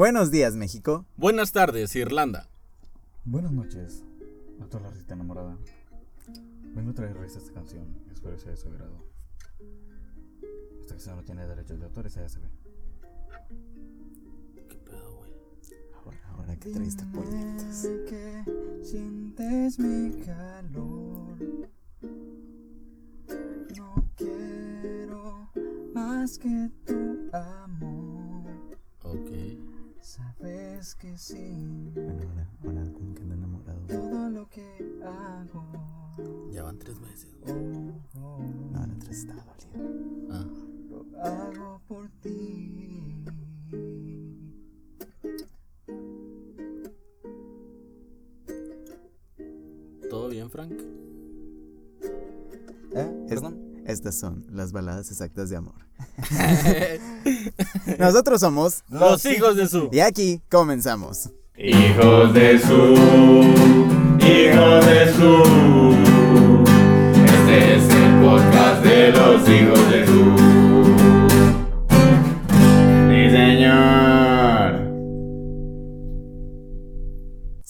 Buenos días, México. Buenas tardes, Irlanda. Buenas noches a toda la rita enamorada. Vengo a traerles esta canción. Espero sea de su agrado. Esta canción no tiene derechos de autor, esa ya se ve. ¿Qué pedo, güey? Ahora, ahora que traiste pollitos. Dime que sientes mi calor. No quiero más que tu amor. Sabes que sí. Bueno, ahora, ahora como que anda enamorado. Todo lo que hago. Ya van tres meses. oh, oh, No, ahora tres está dolido. Ah. lo hago por ti. ¿Todo bien, Frank? ¿Eh? Es- Estas son las baladas exactas de amor. Nosotros somos. Los hijos de su. Y aquí comenzamos. Hijos de su, hijos de su. Este es el podcast de los hijos de su.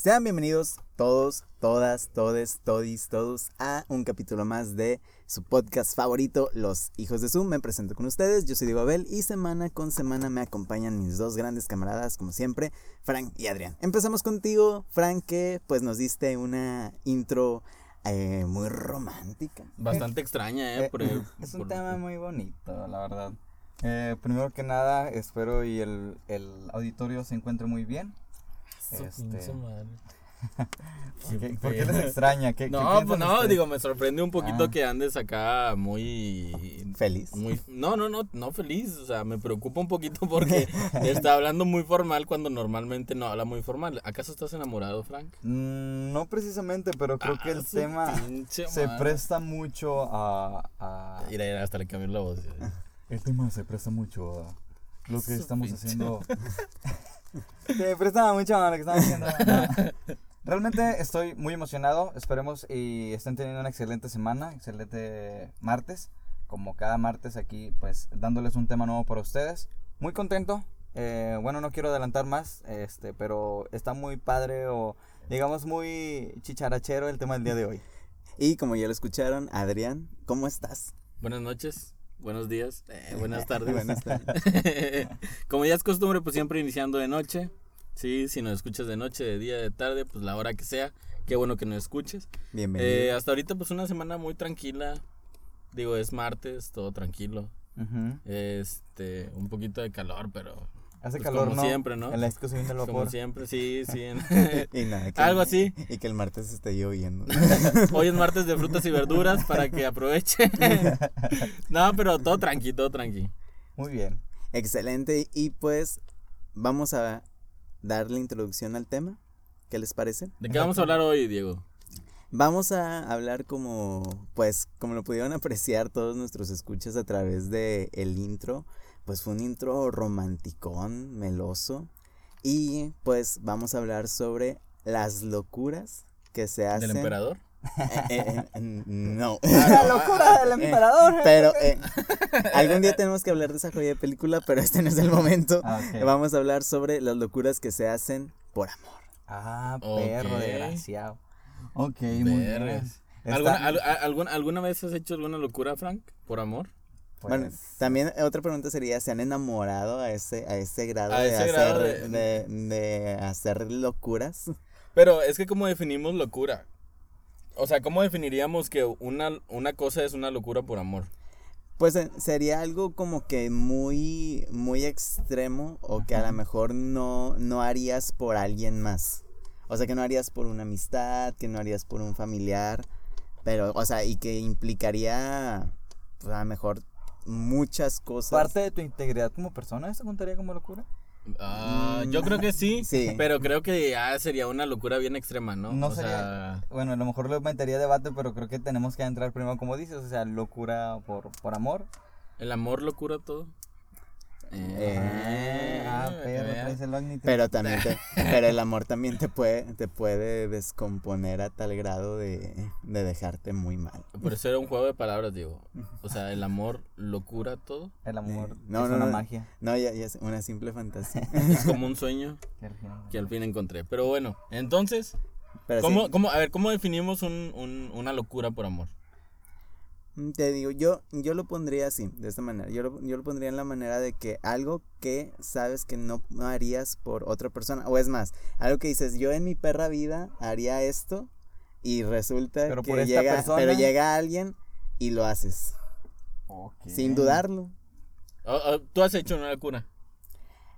Sean bienvenidos todos, todas, todes, todis, todos a un capítulo más de su podcast favorito, Los Hijos de Zoom. Me presento con ustedes, yo soy Diego Abel y semana con semana me acompañan mis dos grandes camaradas, como siempre, Frank y Adrián. Empezamos contigo, Frank, que pues nos diste una intro eh, muy romántica. Bastante extraña, ¿eh? Eh, Por- Es un por- tema muy bonito, la verdad. Eh, primero que nada, espero y el, el auditorio se encuentre muy bien. Su Este, madre. ¿Por qué, Qué por qué feo. les extraña? ¿Qué, qué No, pues no, ustedes? digo, me sorprende un poquito Ah. que andes acá muy. Feliz. Muy, no, no, no, no feliz, o sea, me preocupa un poquito porque está hablando muy formal cuando normalmente no habla muy formal. ¿Acaso estás enamorado, Frank? Mm, no precisamente, pero creo que Ah, el su tema pinche se presta mucho a, a- Mira, mira, hasta le cambió la voz. El tema se presta mucho a lo que Su estamos pinche haciendo. Se presta mucho a lo que estamos haciendo. No. Realmente estoy muy emocionado. Esperemos y estén teniendo una excelente semana, excelente martes. Como cada martes aquí, pues dándoles un tema nuevo para ustedes. Muy contento. Eh, bueno, no quiero adelantar más, este, pero está muy padre o digamos muy chicharachero el tema del día de hoy. Y como ya lo escucharon, Adrián, ¿cómo estás? Buenas noches, buenos días, eh, buenas tardes. Buenas tardes. Como ya es costumbre, pues siempre iniciando de noche. Sí, si nos escuchas de noche, de día, de tarde, pues la hora que sea. Qué bueno que nos escuches. Bienvenido. Eh, hasta ahorita, pues una semana muy tranquila. Digo, es martes, todo tranquilo. Este, un poquito de calor, pero Hace Pues calor, como ¿no? siempre, ¿no? En la disco subiendo el como vapor. siempre, sí, sí. en- y nada, que- algo así. Y que el martes esté lloviendo. Hoy es martes de frutas y verduras para que aproveche. no, pero todo tranqui, todo tranqui. Muy bien. Excelente. Y pues vamos a darle introducción al tema. ¿Qué les parece? ¿De qué vamos a hablar hoy, Diego? Vamos a hablar como, pues, como lo pudieron apreciar todos nuestros escuchas a través de el intro, pues fue un intro romanticón, meloso. Y pues vamos a hablar sobre las locuras que se hacen. ¿Del emperador? Eh, eh, eh, no. La locura del emperador. Pero eh, algún día tenemos que hablar de esa joya de película, pero este no es el momento. Ah. Vamos a hablar sobre las locuras que se hacen por amor. Ah, perro desgraciado. Ok, muy bien. Vergas. Está- ¿Alguna, al- a- alguna, ¿Alguna vez has hecho alguna locura, Frank? ¿Por amor? Pues, Bueno, también otra pregunta sería, ¿se han enamorado a ese, a ese grado, A de, ese hacer, grado de... de- de hacer locuras? Pero es que, ¿cómo definimos locura? O sea, ¿cómo definiríamos que una, una cosa es una locura por amor? Pues eh, sería algo como que muy, muy extremo o que a lo mejor no, no harías por alguien más. O sea, que no harías por una amistad, que no harías por un familiar, pero, o sea, y que implicaría, pues, a lo mejor muchas cosas. Parte de tu integridad como persona, ¿eso contaría como locura? Ah, yo creo que sí, Sí. pero creo que ya sería una locura bien extrema, ¿no? No o sería- sea, Bueno, a lo mejor lo metería a debate, pero creo que tenemos que entrar primero, como dices, o sea, locura por, por amor. el amor locura todo. Eh, ah, perro, veas. traes el. Pero también te, pero el amor también te puede, te puede descomponer a tal grado de, de dejarte muy mal. Por eso era un juego de palabras, digo. O sea, el amor lo cura todo. El amor No, es no, una no. magia. No, ya, ya es una simple fantasía. Es como un sueño que al final- que al fin encontré. Pero bueno, entonces, Pero ¿cómo, sí, cómo, a ver, ¿cómo definimos un, un- una locura por amor? Mm, te digo, yo, yo lo pondría así, de esta manera. Yo lo, yo lo pondría en la manera de que algo que sabes que no no harías por otra persona. O es más, algo que dices, yo en mi perra vida haría esto y resulta Pero que llega, persona- pero llega alguien y lo haces. Sin dudarlo. Oh, oh, ¿Tú has hecho una locura?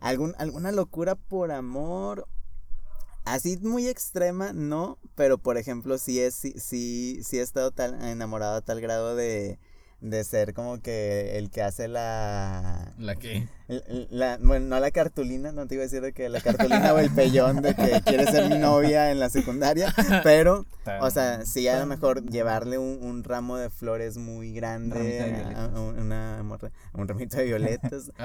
¿Algún, ¿Alguna locura por amor? Así muy extrema, no, pero por ejemplo, sí, es, sí, sí, sí he estado tal, enamorado a tal grado de, de ser como que el que hace la, ¿La qué? la- Bueno, no la cartulina, no te iba a decir de que la cartulina o el pellón de que quiere ser mi novia en la secundaria, pero, o sea, sí a lo mejor llevarle un, un ramo de flores muy grande, a- a una un ramito de violetas,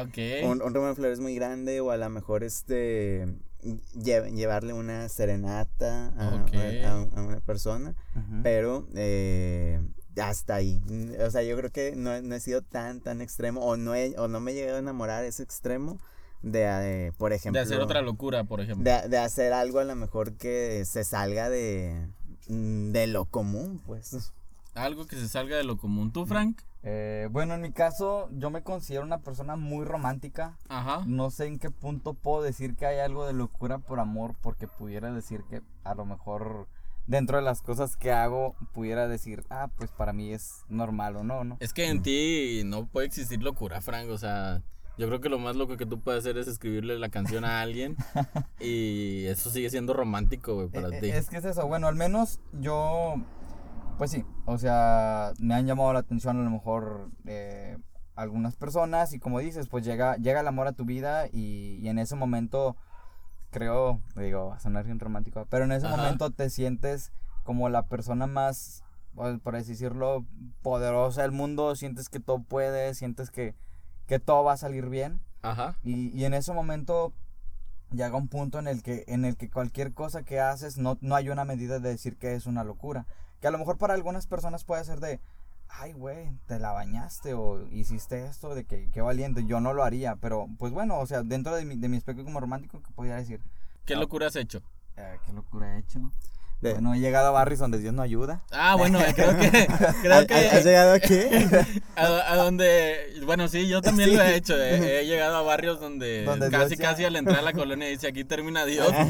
un ramo de flores muy grande o a lo mejor este lle- llevarle una serenata a, a- a una persona pero eh, hasta ahí Mm, o sea yo creo que no, he- no he sido tan tan extremo o no he, o no me he llegado a enamorar ese extremo de eh, por ejemplo De hacer otra locura, por ejemplo. de, de hacer algo a lo mejor que se salga de mm, de lo común pues Algo que se salga de lo común. ¿Tú, Frank? Eh, bueno, en mi caso, yo me considero una persona muy romántica. Ajá. No sé en qué punto puedo decir que hay algo de locura por amor, porque pudiera decir que a lo mejor dentro de las cosas que hago, pudiera decir, ah, pues para mí es normal o no, ¿no? Es que en ti no puede existir locura, Frank. O sea, yo creo que lo más loco que tú puedes hacer es escribirle la canción a alguien. y eso sigue siendo romántico, güey, para Eh, ti. Es que es eso, bueno, al menos yo, pues sí, o sea, me han llamado la atención a lo mejor eh, algunas personas y como dices, pues llega, llega el amor a tu vida y, y en ese momento creo, digo, va a sonar bien romántico, pero en ese Ajá. momento te sientes como la persona más, pues, por así decirlo, poderosa del mundo, sientes que todo puede, sientes que, que todo va a salir bien. Ajá. Y, y en ese momento llega un punto en el que, en el que cualquier cosa que haces no, no hay una medida de decir que es una locura. Que a lo mejor para algunas personas puede ser de, ay, güey, te la bañaste o hiciste esto, de que qué valiente, yo no lo haría. Pero pues bueno, o sea, dentro de mi, de mi aspecto como romántico, que podría decir? ¿Qué No. locura has hecho? Eh, ¿Qué locura he hecho? De- Bueno, he llegado a barrios donde Dios no ayuda. Ah, bueno, creo que. Creo ¿Has- que. ¿Has llegado aquí? A, a donde, bueno, sí, yo también lo he hecho. eh, He, llegado a barrios donde, Donde casi, Dios ya- casi al entrar a la colonia dice aquí termina Dios. Ah,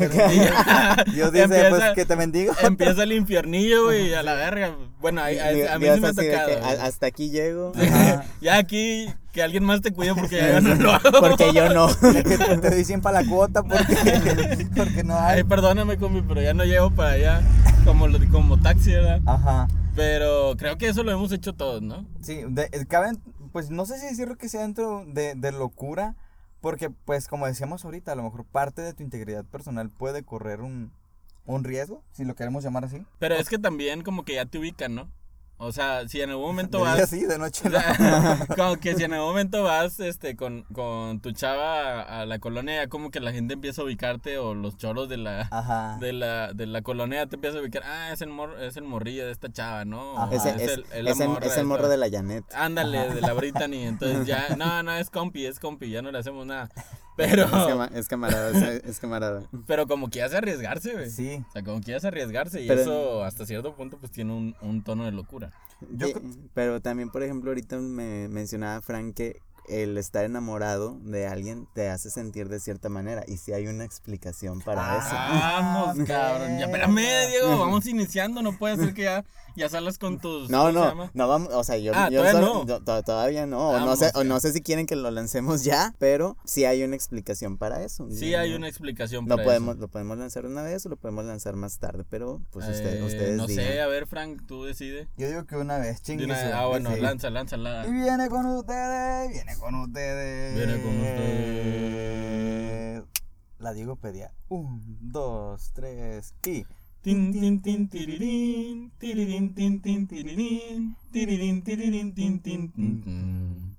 Y Dios dice, empieza, pues que te bendigo. empieza el infiernillo, güey, a la verga. Bueno, a, a- a mí Dios sí me ha tocado. "A- hasta aquí llego Ajá. ya aquí, que alguien más te cuide porque yo no lo hago. porque yo no te, 100 para la cuota porque, porque no hay. Ay, perdóname, compi, pero ya no llego para allá como, como taxi, ¿verdad? Ajá. Pero creo que eso lo hemos hecho todos, ¿no? Sí, de, eh, caben, pues no sé si decirlo que sea dentro de, de locura, porque pues como decíamos ahorita, a lo mejor parte de tu integridad personal puede correr un, un riesgo, si lo queremos llamar así. Pero es que también como que ya te ubican, ¿no? O sea, si en algún momento De día vas... sí, de noche O no. sea, como que si en algún momento vas este con, con tu chava a, a la colonia, ya como que la gente empieza a ubicarte o los choros de la Ajá. de la, de la colonia te empieza a ubicar, ah, es el mor, es el morrillo de esta chava, ¿no? Ajá. es es, el, es el- morra es el morro de la Janet Ándale, de la Brittany, entonces ya, no, no, es compi, es compi, ya no le hacemos nada. Pero, es, cama- es camarada es, es camarada pero como quieras arriesgarse, güey. Sí. O sea, como quieras arriesgarse y Pero- eso hasta cierto punto pues tiene un, un tono de locura. Yo Eh, pero también por ejemplo ahorita me mencionaba Frank que el estar enamorado de alguien te hace sentir de cierta manera y si hay una explicación para eso Vamos, cabrón. Ya, espérame, Diego, vamos iniciando. No puede ser que ya, ya salgas con tus. No, ¿cómo se no, llama? no vamos, o sea, yo, Ah, yo todavía solo- no. to- to- todavía no, o no sé, o no sé si quieren que lo lancemos ya, pero sí hay una explicación para eso. Sí, hay una explicación Lo para podemos, eso. lo podemos lanzar una vez o lo podemos lanzar más tarde, pero pues usted- Eh, ustedes No digan. sé, a ver, Frank, tú decide. Yo digo que una vez, chingue. ah, bueno, sí. lanza, lánzala. Y viene con ustedes, viene con ustedes. Viene con ustedes. La Diego pedía. Un, dos, tres y. Tin, tin, tin, tirirín, tirirín, tin, tin, tirirín, tirirín, tirirín, tin, tin, tin, tin.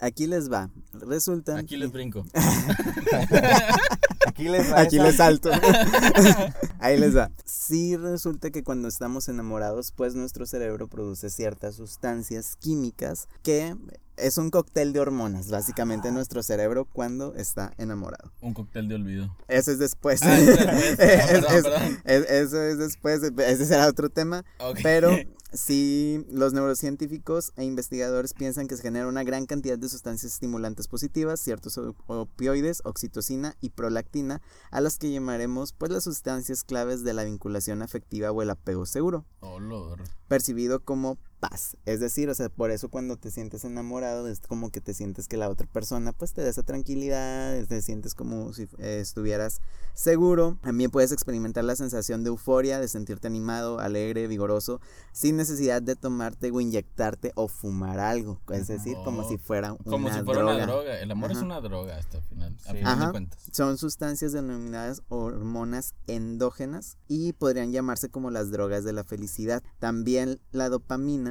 aquí les va. Resulta. Aquí les brinco. Aquí les va Aquí esa- les salto. Ahí les va. Sí resulta que cuando estamos enamorados, pues nuestro cerebro produce ciertas sustancias químicas que es un cóctel de hormonas, básicamente, en nuestro cerebro cuando está enamorado. Un cóctel de olvido. Eso es después. Ah, eso es después. Es- perdón, es- perdón. es- eso es después. Ese será otro tema. Pero sí, los neurocientíficos e investigadores piensan que se genera una gran cantidad de sustancias estimulantes positivas, ciertos op- opioides, oxitocina y prolactina, a las que llamaremos pues las sustancias claves de la vinculación afectiva o el apego seguro, Olor. percibido como paz. Es decir, o sea, por eso cuando te sientes enamorado es como que te sientes que la otra persona pues te da esa tranquilidad, te sientes como si eh, estuvieras seguro. También puedes experimentar la sensación de euforia, de sentirte animado, alegre, vigoroso, sin necesidad de tomarte o inyectarte o fumar algo. Es decir, como Oh, si fuera una Como si fuera droga. una droga. El amor es una droga hasta el final. A Sí. final Ajá. de cuentas. Son sustancias denominadas hormonas endógenas y podrían llamarse como las drogas de la felicidad. También la dopamina,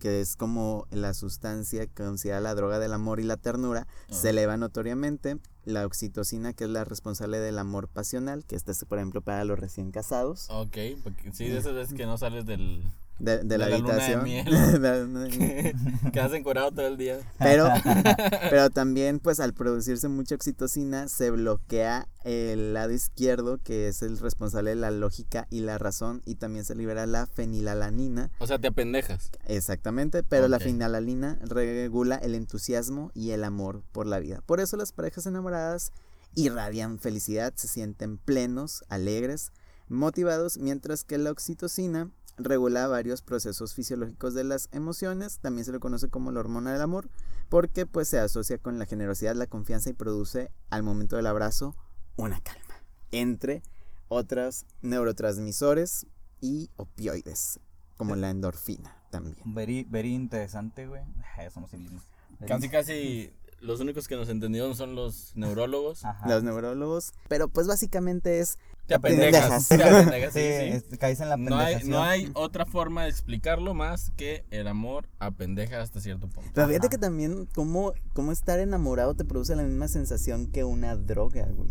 que es como la sustancia que considera la droga del amor y la ternura, se eleva notoriamente. La oxitocina, que es la responsable del amor pasional, que esta es, por ejemplo, para los recién casados, Ok, porque sí, de esas veces que no sales del. De, de la, De habitación. luna de miel. Quedas encuadrado todo el día. Pero, pero también, pues al producirse mucha oxitocina, se bloquea el lado izquierdo, que es el responsable de la lógica y la razón, y también se libera la fenilalanina, O sea, te apendejas. exactamente, pero la fenilalanina regula el entusiasmo y el amor por la vida. Por eso las parejas enamoradas irradian felicidad, se sienten plenos, alegres, motivados, mientras que la oxitocina regula varios procesos fisiológicos de las emociones, también se le conoce como la hormona del amor, porque pues se asocia con la generosidad, la confianza y produce al momento del abrazo una calma, entre otros neurotransmisores y opioides, como la endorfina también. Very, very interesante, güey. Casi, casi. Los únicos que nos entendieron son los neurólogos. Ajá. Los neurólogos, pero pues básicamente es Te apendejas. Pendejas. Te apendejas, Sí, sí, sí. es- caes en la No hay, no hay otra forma de explicarlo más que el amor apendeja hasta cierto punto. Pero fíjate Ajá. que también cómo, cómo estar enamorado te produce la misma sensación que una droga, güey.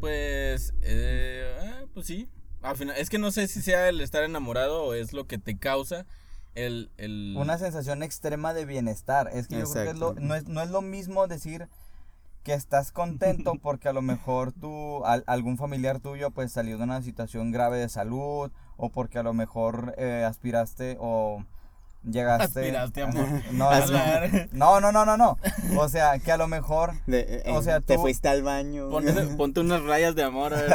Pues, eh, ah, pues sí. Al final, es que no sé si sea el estar enamorado o es lo que te causa el... el... Una sensación extrema de bienestar. Es que yo creo que es lo- Exacto. no, es, no es lo mismo decir que estás contento porque a lo mejor tú, al- algún familiar tuyo pues salió de una situación grave de salud o porque a lo mejor eh, aspiraste o llegaste... Aspiraste, amor. No, no, no, no, no, no. O sea, que a lo mejor... De- O eh, sea, te fuiste al baño. Ponte, ponte unas rayas de amor a ver,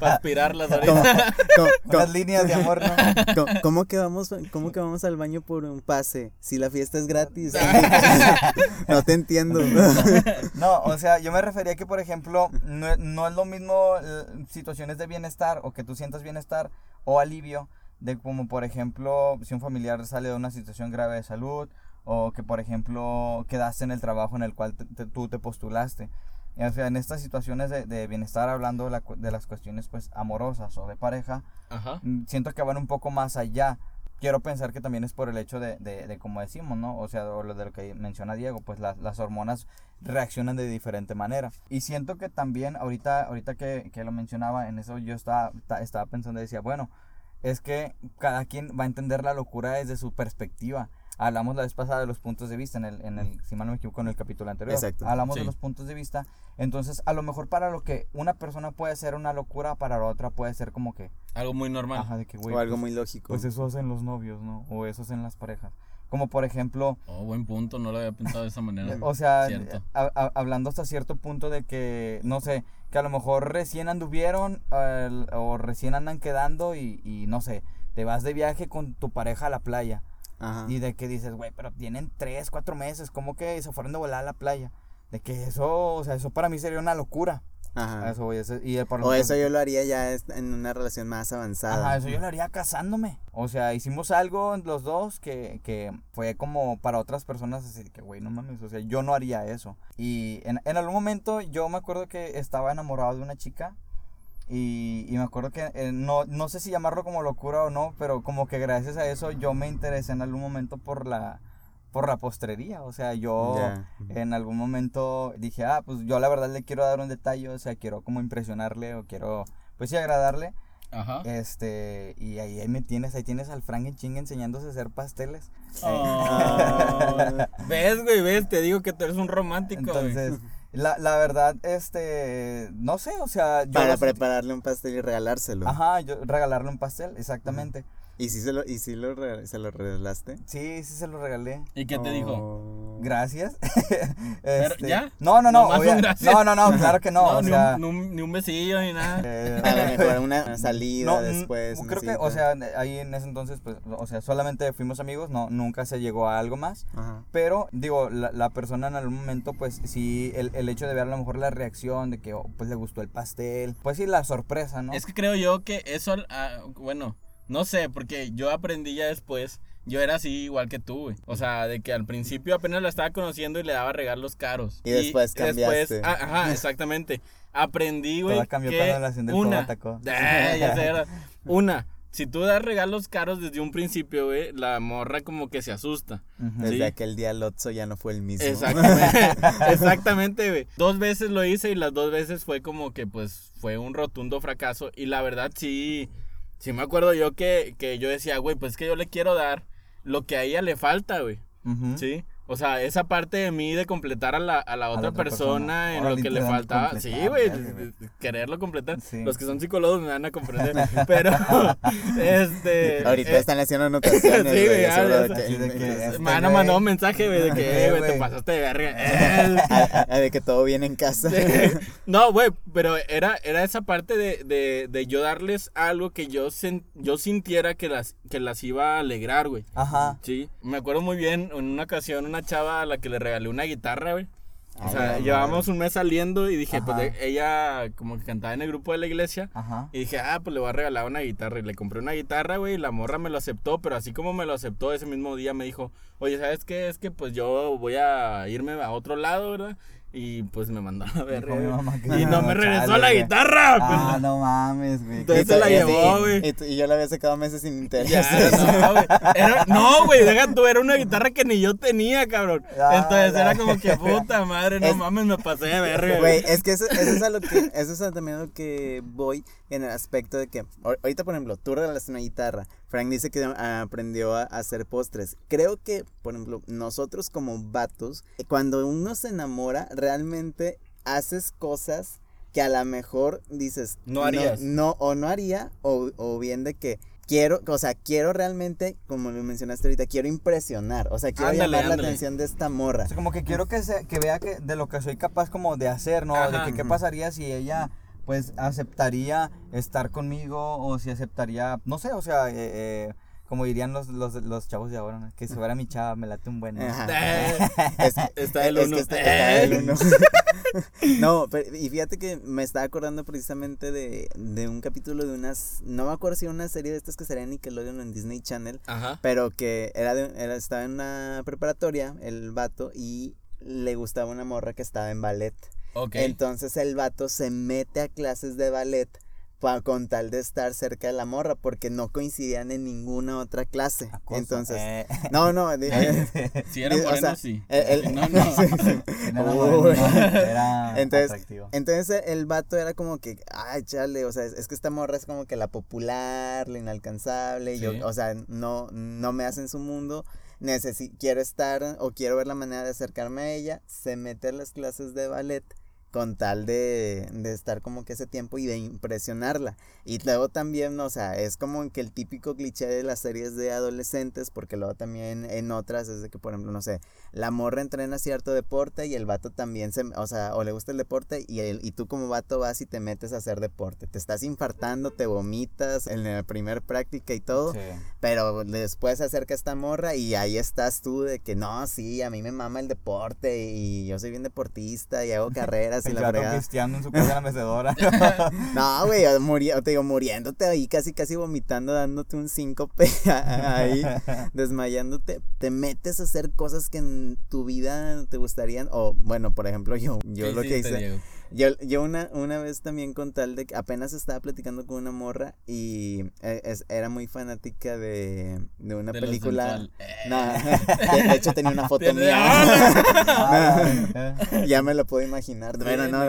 para aspirarlas ¿Cómo, ahorita. cómo- Unas líneas de amor, ¿no? cómo- cómo que vamos, ¿Cómo que vamos al baño por un pase? Si la fiesta es gratis. no te entiendo. No, o sea, yo me refería que, por ejemplo, no, no es lo mismo eh, situaciones de bienestar o que tú sientas bienestar o alivio de como, por ejemplo, si un familiar sale de una situación grave de salud o que, por ejemplo, quedaste en el trabajo en el cual te- te- tú te postulaste. Y, O sea, en estas situaciones de, de bienestar, hablando de, la las cuestiones pues amorosas o de pareja, Ajá. mm, siento que van un poco más allá. Quiero pensar que también es por el hecho de, de, como decimos, ¿no? O sea, lo de lo que menciona Diego, pues las, las hormonas reaccionan de diferente manera. Y siento que también, ahorita, ahorita que, que lo mencionaba, en eso yo estaba, ta- estaba pensando y decía, bueno, es que cada quien va a entender la locura desde su perspectiva. Hablamos la vez pasada de los puntos de vista en el, en el si mal no me equivoco, en el capítulo anterior. Exacto. Hablamos de los puntos de vista. Entonces, a lo mejor para lo que una persona puede ser una locura, para la otra puede ser como que, Algo muy normal. ajá, de que, o algo pues- muy lógico. pues eso hacen los novios, ¿no? O eso hacen las parejas. Como por ejemplo, Oh, buen punto, no lo había pensado de esa manera. o sea, a- hablando hasta cierto punto de que, no sé, que a lo mejor recién anduvieron o recién andan quedando y, y no sé, te vas de viaje con tu pareja a la playa Ajá. y de que dices, güey, pero tienen tres, cuatro meses, ¿cómo que se fueron de volar a la playa? De que eso, o sea, eso para mí sería una locura. Ajá. A Eso voy, eso- y el O eso yo lo haría ya en una relación más avanzada. Ajá, eso yo lo haría casándome. O sea, hicimos algo los dos que, que fue como para otras personas así que, güey, no mames, o sea, yo no haría eso. Y en, en algún momento yo me acuerdo que estaba enamorado de una chica y, y me acuerdo que eh, no, no sé si llamarlo como locura o no, pero como que gracias a eso yo me interesé en algún momento por la por la postrería. O sea, yo Ya. en algún momento dije, ah, pues yo la verdad le quiero dar un detalle, o sea, quiero como impresionarle o quiero, pues sí, agradarle. Ajá. Este, y ahí, ahí me tienes, ahí tienes al Frank en chinga enseñándose a hacer pasteles. Ah, ¿Ves, güey? ¿Ves? Te digo que tú eres un romántico, güey. Entonces, la, la verdad, este, no sé, o sea, yo Para prepararle un pastel y regalárselo. Ajá, yo regalarle un pastel, exactamente. ¿Y si se lo, y si lo, se lo regalaste? Sí, sí se lo regalé. ¿Y qué te dijo? Oh. Gracias. Este, ¿ya? No, no, no. Obvia- gracias. no, no, no, claro que no. o ni, sea, un, ni, un, ni un besillo ni nada. eh, A lo mejor una, salida no, después. creo que, o sea, ahí en ese entonces, pues, o sea, solamente fuimos amigos, no, nunca se llegó a algo más. Ajá. Pero, digo, la, la persona en algún momento, pues sí, el, el hecho de ver a lo mejor la reacción de que, oh, pues le gustó el pastel, pues sí, la sorpresa, ¿no? Es que creo yo que eso, ah, bueno, no sé, porque yo aprendí ya después. Yo era así igual que tú, güey. O sea, de que al principio apenas la estaba conociendo y le daba regalos caros. Y después cambiaste. ah, ajá, exactamente. Aprendí, güey. Cambió que cuando una, atacó. Eh, ya sé, Una, si tú das regalos caros desde un principio, güey, la morra como que se asusta. Desde Sí. aquel día Lotso ya no fue el mismo. Exactamente, exactamente, güey. Dos veces lo hice y las dos veces fue como que pues fue un rotundo fracaso y la verdad sí, sí me acuerdo yo que, que yo decía, güey, pues es que yo le quiero dar lo que a ella le falta, güey. Sí. O sea, esa parte de mí de completar a la, a la otra, otra persona, persona. en lo que le faltaba. Sí, güey, quererlo completar. Sí. Los que son psicólogos me van a comprender. Pero, este. Ahorita eh, están haciendo anotaciones. Sí, güey, este me van a mandar un mensaje, güey, de que, Eh, güey, te pasaste de verga. Eh, a- a- de que todo viene en casa. no, güey, pero era, era esa parte de, de, de yo darles algo que yo, sen- yo sintiera que las, que las iba a alegrar, güey. Ajá. Sí, me acuerdo muy bien, en una ocasión una chava a la que le regalé una guitarra, güey. O sea, la llevábamos un mes saliendo y dije, pues Ajá. de- ella como que cantaba en el grupo de la iglesia. Ajá. Y dije, ah, pues le voy a regalar una guitarra. Y le compré una guitarra, güey, y la morra me lo aceptó. Pero así como me lo aceptó ese mismo día, me dijo, oye, ¿sabes qué? Es que pues yo voy a irme a otro lado, ¿verdad? Y pues me mandó a ver. Dijo mi mamá que Y no me regresó chale, la güey. guitarra. Ah, pues. no mames, güey. Entonces se la llevó, güey. Y, yo la había sacado meses sin interés. Ya, no, güey. Era- No, güey, deja tú, era una guitarra que ni yo tenía, cabrón. Ah, Entonces la- era como que puta madre, no Es- mames, me pasé de verga. Güey, es que eso, eso es a lo que, eso es a también a lo que voy en el aspecto de que, ahor- ahorita por ejemplo, tú regalaste una guitarra, Frank dice que ah, aprendió a hacer postres. Creo que, por ejemplo, nosotros como vatos, cuando uno se enamora, realmente haces cosas que a lo mejor dices, No harías. No, o no haría, o, o bien de que quiero, o sea, quiero realmente, como lo mencionaste ahorita, quiero impresionar, o sea, quiero Ándale, llamar la ándale. atención de esta morra. O sea, como que quiero que, se, que vea que de lo que soy capaz como de hacer, ¿no? de Ajá. que qué pasaría si ella pues aceptaría estar conmigo o si aceptaría, no sé, o sea, eh, eh, como dirían los, los, los chavos de ahora, ¿no? que si fuera mi chava me late un buen. ¿no? Eh, Es- Está el es uno. que está, está el uno. no, pero, y fíjate que me estaba acordando precisamente de, de un capítulo de unas, no me acuerdo si era una serie de estas que en Nickelodeon o en Disney Channel, Ajá. pero que era, de, era estaba en una preparatoria, el vato, y le gustaba una morra que estaba en ballet. Entonces el vato se mete a clases de ballet pa- con tal de estar cerca de la morra, porque no coincidían en ninguna otra clase. Acoso. Entonces, Eh, no, no, Si era o moreno, sea, sí. el- el- No, no. no era Entonces, atractivo. Entonces el vato era como que, ay, chale, o sea, es, que esta morra es como que la popular, la inalcanzable, Sí. yo, o sea, no, no me hace en su mundo, quiero estar o quiero ver la manera de acercarme a ella, se mete a las clases de ballet con tal de, de estar como que ese tiempo y de impresionarla. Y luego también, o sea, es como que el típico cliché de las series de adolescentes, porque luego también en otras es de que, por ejemplo, no sé, la morra entrena cierto deporte y el vato también se, o sea, o le gusta el deporte y, el, y tú como vato vas y te metes a hacer deporte. Te estás infartando, te vomitas en la primer práctica y todo, Sí. pero después se acerca esta morra y ahí estás tú de que no, sí, a mí me mama el deporte y yo soy bien deportista y hago carreras y El la fregada. cristiano en su casa en la mecedora. No, güey, o muri- o te digo, muriéndote ahí, casi, casi vomitando, dándote un síncope ahí, desmayándote. Te metes a hacer cosas que en tu vida te gustarían. O, bueno, por ejemplo, yo, yo ¿Qué lo que hice. Diego? Yo, yo una, una vez también con tal de que apenas estaba platicando con una morra y eh, es- era muy fanática de, de una De película. No, de, de hecho tenía una foto mía. Ah, ya me lo puedo imaginar. Bueno, no,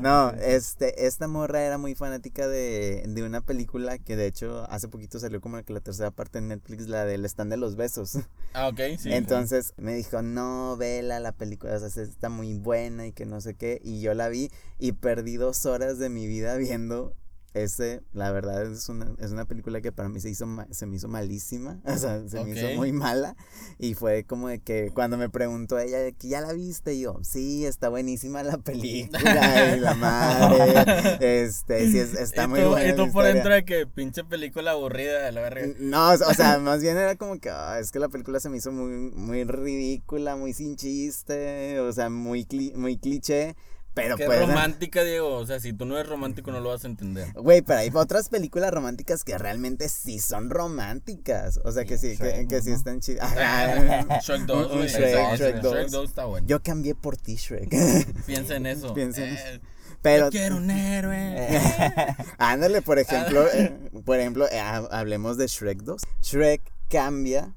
no, este, esta morra era muy fanática de, de una película que de hecho hace poquito salió como que la tercera parte en Netflix, la del stand de los besos. Ah, ok, sí. Entonces me dijo, no, vela la película, o sea, está muy buena y que no sé qué. Y yo la vi y perdí dos horas de mi vida viendo ese. La verdad es una, es una película que para mí se, hizo ma- se me hizo malísima, o sea, se me Ok. hizo muy mala. Y fue como de que cuando me preguntó ella, que ya la viste, y yo, sí, está buenísima la película y la madre. Este, sí, es- está y muy tú, buena. y tú por historia". dentro de que pinche película aburrida de la verga. No, o sea, más bien era como que ah, es que la película se me hizo muy, muy ridícula, muy sin chiste, o sea, muy, cli- muy cliché, pero Qué pues. romántica, Diego. O sea, si tú no eres romántico, no lo vas a entender. Güey, pero hay otras películas románticas que realmente sí son románticas. O sea, que sí, que, sí están chidas. Shrek 2, Un güey. Shrek, Shrek 2. Shrek 2 está bueno. Yo cambié por ti, Shrek. Piensa en eso. Piensa en Eh, eso. Pero, Yo quiero un héroe. ándale, por ejemplo, eh, por ejemplo, eh, ha- hablemos de Shrek 2. Shrek cambia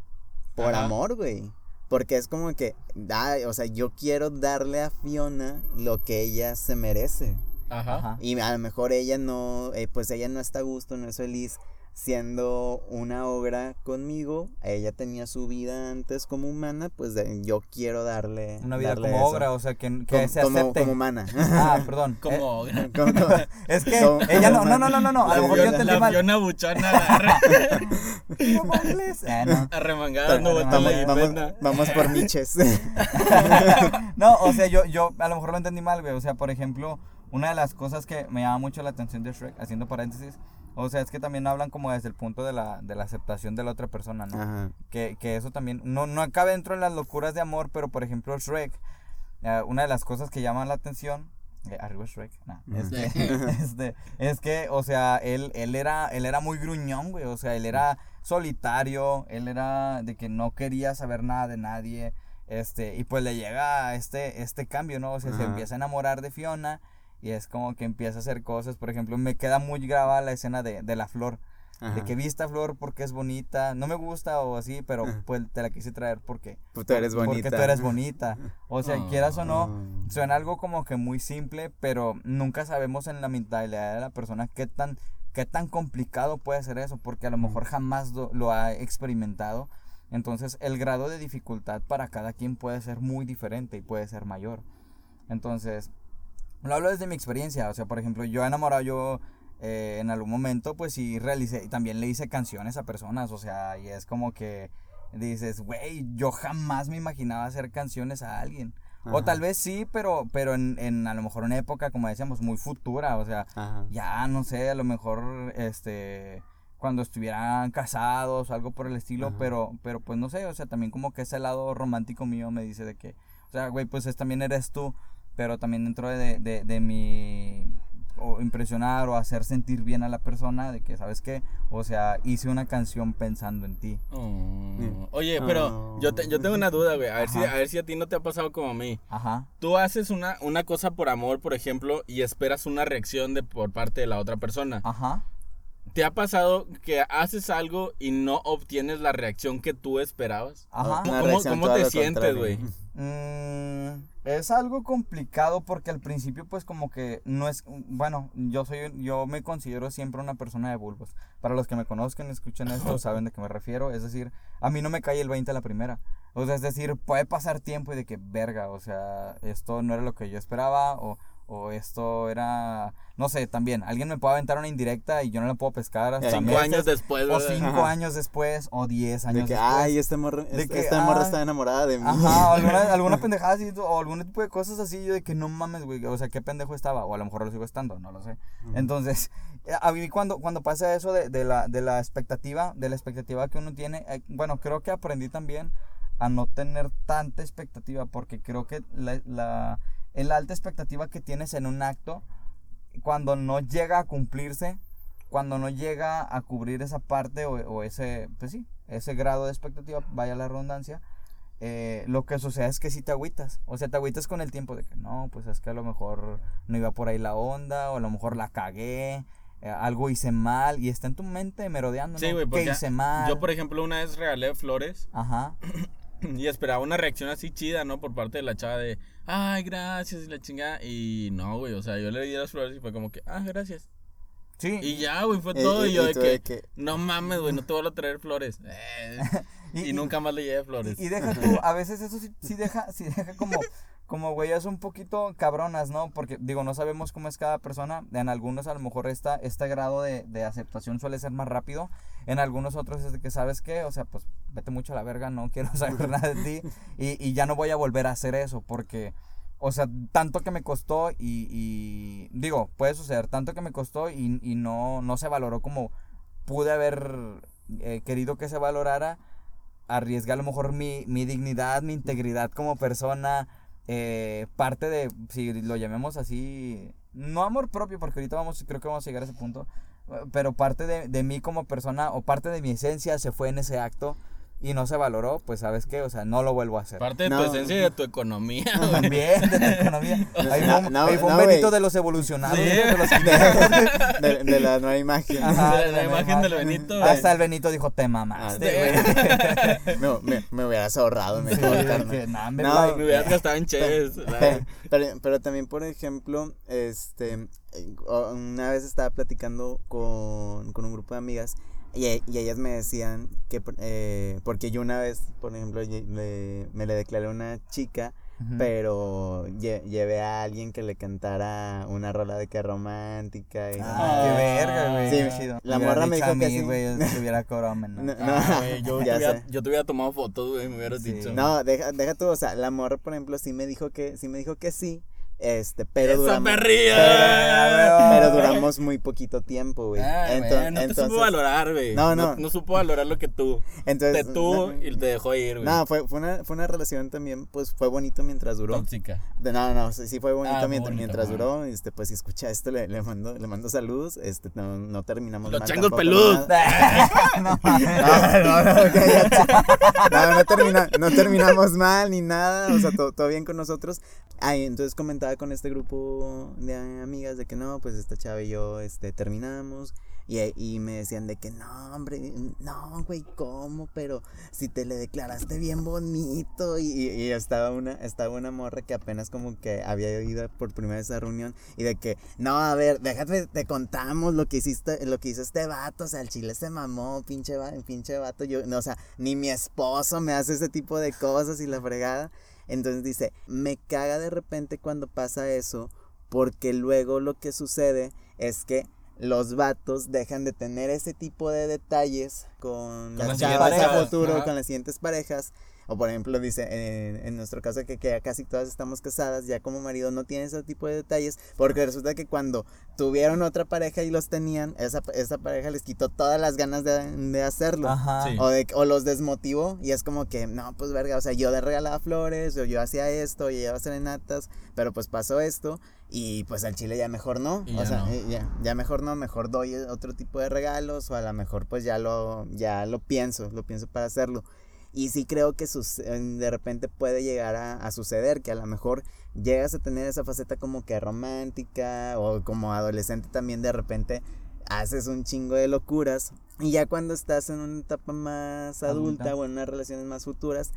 por Ajá. amor, güey. Porque es como que, da, o sea, yo quiero darle a Fiona lo que ella se merece. Ajá. Y a lo mejor ella no, eh, pues ella no está a gusto, no es feliz siendo una obra conmigo. Ella tenía su vida antes como humana, pues de- yo quiero darle. Una vida darle como eso. obra, o sea, que, que se como, acepte. como humana. Ah, perdón. Eh, Como Como- como- es que como- ella no, como no, no, no, no, no, a lo mejor yo entendí la mal. Fiona Buchona agarra- ¿Cómo inglés? Ah, no. arremangada vueltas vamos, vamos, vamos por Miches. No, o sea, yo, yo a lo mejor lo entendí mal, güey. O sea, por ejemplo, una de las cosas que me llama mucho la atención de Shrek, haciendo paréntesis, o sea, es que también hablan como desde el punto de la, de la aceptación de la otra persona, ¿no? Ajá. Que, que eso también, no, no acaba dentro de las locuras de amor, pero por ejemplo Shrek, eh, una de las cosas que llaman la atención, eh, arriba Shrek, no, es, que, este, es que, o sea, él, él, era, él era muy gruñón, güey, o sea, él era solitario, él era de que no quería saber nada de nadie, este, y pues le llega este, este cambio, ¿no? O sea, se empieza a enamorar de Fiona y es como que empieza a hacer cosas, por ejemplo, me queda muy grabada la escena de, de la flor, de Ajá. que vi esta flor porque es bonita, no me gusta o así, pero pues te la quise traer porque Pues tú eres bonita. porque tú eres bonita. O sea, quieras o no, Ah. suena algo como que muy simple, pero nunca sabemos en la mentalidad de la persona qué tan qué tan complicado puede ser eso, porque a lo mejor jamás lo, lo ha experimentado. Entonces, el grado de dificultad para cada quien puede ser muy diferente y puede ser mayor. Entonces, lo hablo desde mi experiencia, o sea, por ejemplo, yo enamorado yo eh, en algún momento, pues sí realicé, y también le hice canciones a personas, o sea, y es como que dices, güey, yo jamás me imaginaba hacer canciones a alguien. O tal vez sí, pero, pero en, en a lo mejor una época, como decíamos, muy futura, o sea, Ajá. ya no sé, a lo mejor este cuando estuvieran casados o algo por el estilo, Ajá. pero pero pues no sé, o sea, también como que ese lado romántico mío me dice de que, o sea, güey, pues es, también eres tú, pero también dentro de, de, de mi o impresionar o hacer sentir bien a la persona de que, ¿sabes qué? O sea, hice una canción pensando en ti. Oh. Oye, pero yo, te- yo tengo una duda, güey. A ver, si, a ver si a ti no te ha pasado como a mí. Ajá. Tú haces una, una cosa por amor, por ejemplo, y esperas una reacción de por parte de la otra persona. Ajá. ¿Te ha pasado que haces algo y no obtienes la reacción que tú esperabas? Ajá. ¿Cómo- te sientes, güey? Mm, es algo complicado porque al principio pues como que no es, bueno, yo soy, yo me considero siempre una persona de bulbos. Para los que me conozcan, escuchen esto, saben de qué me refiero. Es decir, a mí no me cae el 20 a la primera. O sea, es decir, puede pasar tiempo y de que verga, o sea, esto no era lo que yo esperaba o, o esto era, no sé, también, alguien me puede aventar una indirecta y yo no la puedo pescar hasta Cinco meses, años después, O ¿verdad? cinco Ajá. años después, o diez De años que, después. ay, este morro, De esta, que, esta morra está enamorada de mí. Ajá, o alguna, alguna pendejada así, o algún tipo de cosas así, yo de que no mames, güey, o sea, qué pendejo estaba, o a lo mejor lo sigo estando, no lo sé. Entonces, eh, a mí cuando, cuando pasa eso de, de la, de la expectativa, de la expectativa que uno tiene, eh, bueno, creo que aprendí también a no tener tanta expectativa, porque creo que la, la, el alta expectativa que tienes en un acto, cuando no llega a cumplirse, cuando no llega a cubrir esa parte o, o ese, pues sí, ese grado de expectativa, vaya la redundancia, eh, lo que sucede es que sí te agüitas. O sea, te agüitas con el tiempo de que no, pues es que a lo mejor no iba por ahí la onda, o a lo mejor la cagué, eh, algo hice mal, y está en tu mente merodeando, Sí, ¿no? güey, ¿Qué hice mal? Yo, por ejemplo, una vez regalé flores Ajá. y esperaba una reacción así chida, ¿no? Por parte de la chava de, ay, gracias, y la chingada. Y no, güey, o sea, yo le di las flores y fue como que, ah, gracias. Sí. Y ya, güey, fue Y- todo. y- Y, yo y de que, que- no mames, güey, no te voy a traer flores. Eh, y, nunca más le llevé flores. Y, y deja tú, a veces eso sí, sí deja, sí deja como, como huellas un poquito cabronas, ¿no? Porque, digo, no sabemos cómo es cada persona. En algunos a lo mejor esta, este grado de, de aceptación suele ser más rápido. En algunos otros es de que, ¿sabes qué? O sea, pues vete mucho a la verga, no quiero saber nada de ti. Y, y ya no voy a volver a hacer eso porque... O sea, tanto que me costó y, y digo, puede suceder, tanto que me costó y, y no, no se valoró como pude haber eh, querido que se valorara, arriesgué a lo mejor mi, mi dignidad, mi integridad como persona, eh, parte de, si lo llamemos así, no amor propio, porque ahorita vamos, creo que vamos a llegar a ese punto, pero parte de, de mí como persona o parte de mi esencia se fue en ese acto y no se valoró, pues sabes qué, o sea, no lo vuelvo a hacer. Parte de No. tu esencia y de tu economía, güey. También de la economía. Ahí No, fue, un- no, ahí fue un no, Benito de los evolucionados. Sí. de los 500. de, de la nueva imagen. Ajá, De la imagen del Benito, güey. Hasta el Benito dijo, te mamaste, Ah, güey. me, me, me hubieras ahorrado Sí, mejor, carnal. que, nah, No. Me hubieras gastado en cheves. Pero, pero, pero también, por ejemplo, este, eh, una vez estaba platicando con, con un grupo de amigas y, e- y ellas me decían que, eh, porque yo una vez, por ejemplo, le- me le declaré a una chica, pero lle- llevé a alguien que le cantara una rola de que romántica. Y, Ah, qué verga, güey. Sí, chido. la morra me dijo a que mí, sí. güey, yo hubiera cobrado menos. No, Ah, güey, yo, Ya yo te hubiera tomado fotos, güey, me hubieras Sí. dicho. No, deja, deja tú, o sea, la morra, por ejemplo, sí me dijo que, sí me dijo que sí, este, pero ¡Esa duramos, perrilla! pero, pero duramos muy poquito tiempo, güey. Ah, no te entonces, supo valorar, güey. No, no. No supo valorar lo que tú. entonces, Te tuvo no, y te dejó ir, güey. no, fue, fue una, fue una relación también, pues, fue bonito mientras duró. Tóxica. De- no, no, sí, sí fue bonito Ah, mientras, bonito, mientras ajá. duró, este, pues, si escucha esto, le, le mando, le mando saludos, este, no, no terminamos Los mal changos tampoco, peludos. No, no, no. No, no, termina- no terminamos mal ni nada, o sea, todo, todo bien con nosotros. Ay, entonces comentaba con este grupo de amigas de que no, pues esta chava y yo, este, terminamos. Y, y me decían de que no, hombre, no, güey, ¿cómo? Pero si te le declaraste bien bonito. Y, y- estaba una, estaba una morra que apenas como que había ido por primera vez a esa reunión. Y de que, no, a ver, déjate, te contamos lo que hiciste, lo que hizo este vato. O sea, el chile se mamó, pinche, pinche vato. Yo, no, o sea, ni mi esposo me hace ese tipo de cosas y la fregada. Entonces dice, me caga de repente cuando pasa eso. Porque luego lo que sucede es que los vatos dejan de tener ese tipo de detalles con, Con las las chavas a futuro, ajá. con las siguientes parejas. O por ejemplo, dice, en, en nuestro caso que, que ya casi todas estamos casadas, ya como marido no tiene ese tipo de detalles, porque resulta que cuando tuvieron otra pareja y los tenían, esa, esa pareja les quitó todas las ganas de, de hacerlo. Ajá. Sí. O, de, o los desmotivó y es como que, no, pues verga, o sea, yo le regalaba flores, o yo hacía esto, y llevaba serenatas, pero pues pasó esto y pues al chile ya mejor no, Y o ya sea, no. eh, ya, ya mejor no, mejor doy otro tipo de regalos o a lo mejor pues ya lo, ya lo pienso, lo pienso para hacerlo. Y sí creo que de repente puede llegar a, a suceder que a lo mejor llegas a tener esa faceta como que romántica o como adolescente también de repente haces un chingo de locuras y ya cuando estás en una etapa más adulta, Adulta. o en unas relaciones más futuras,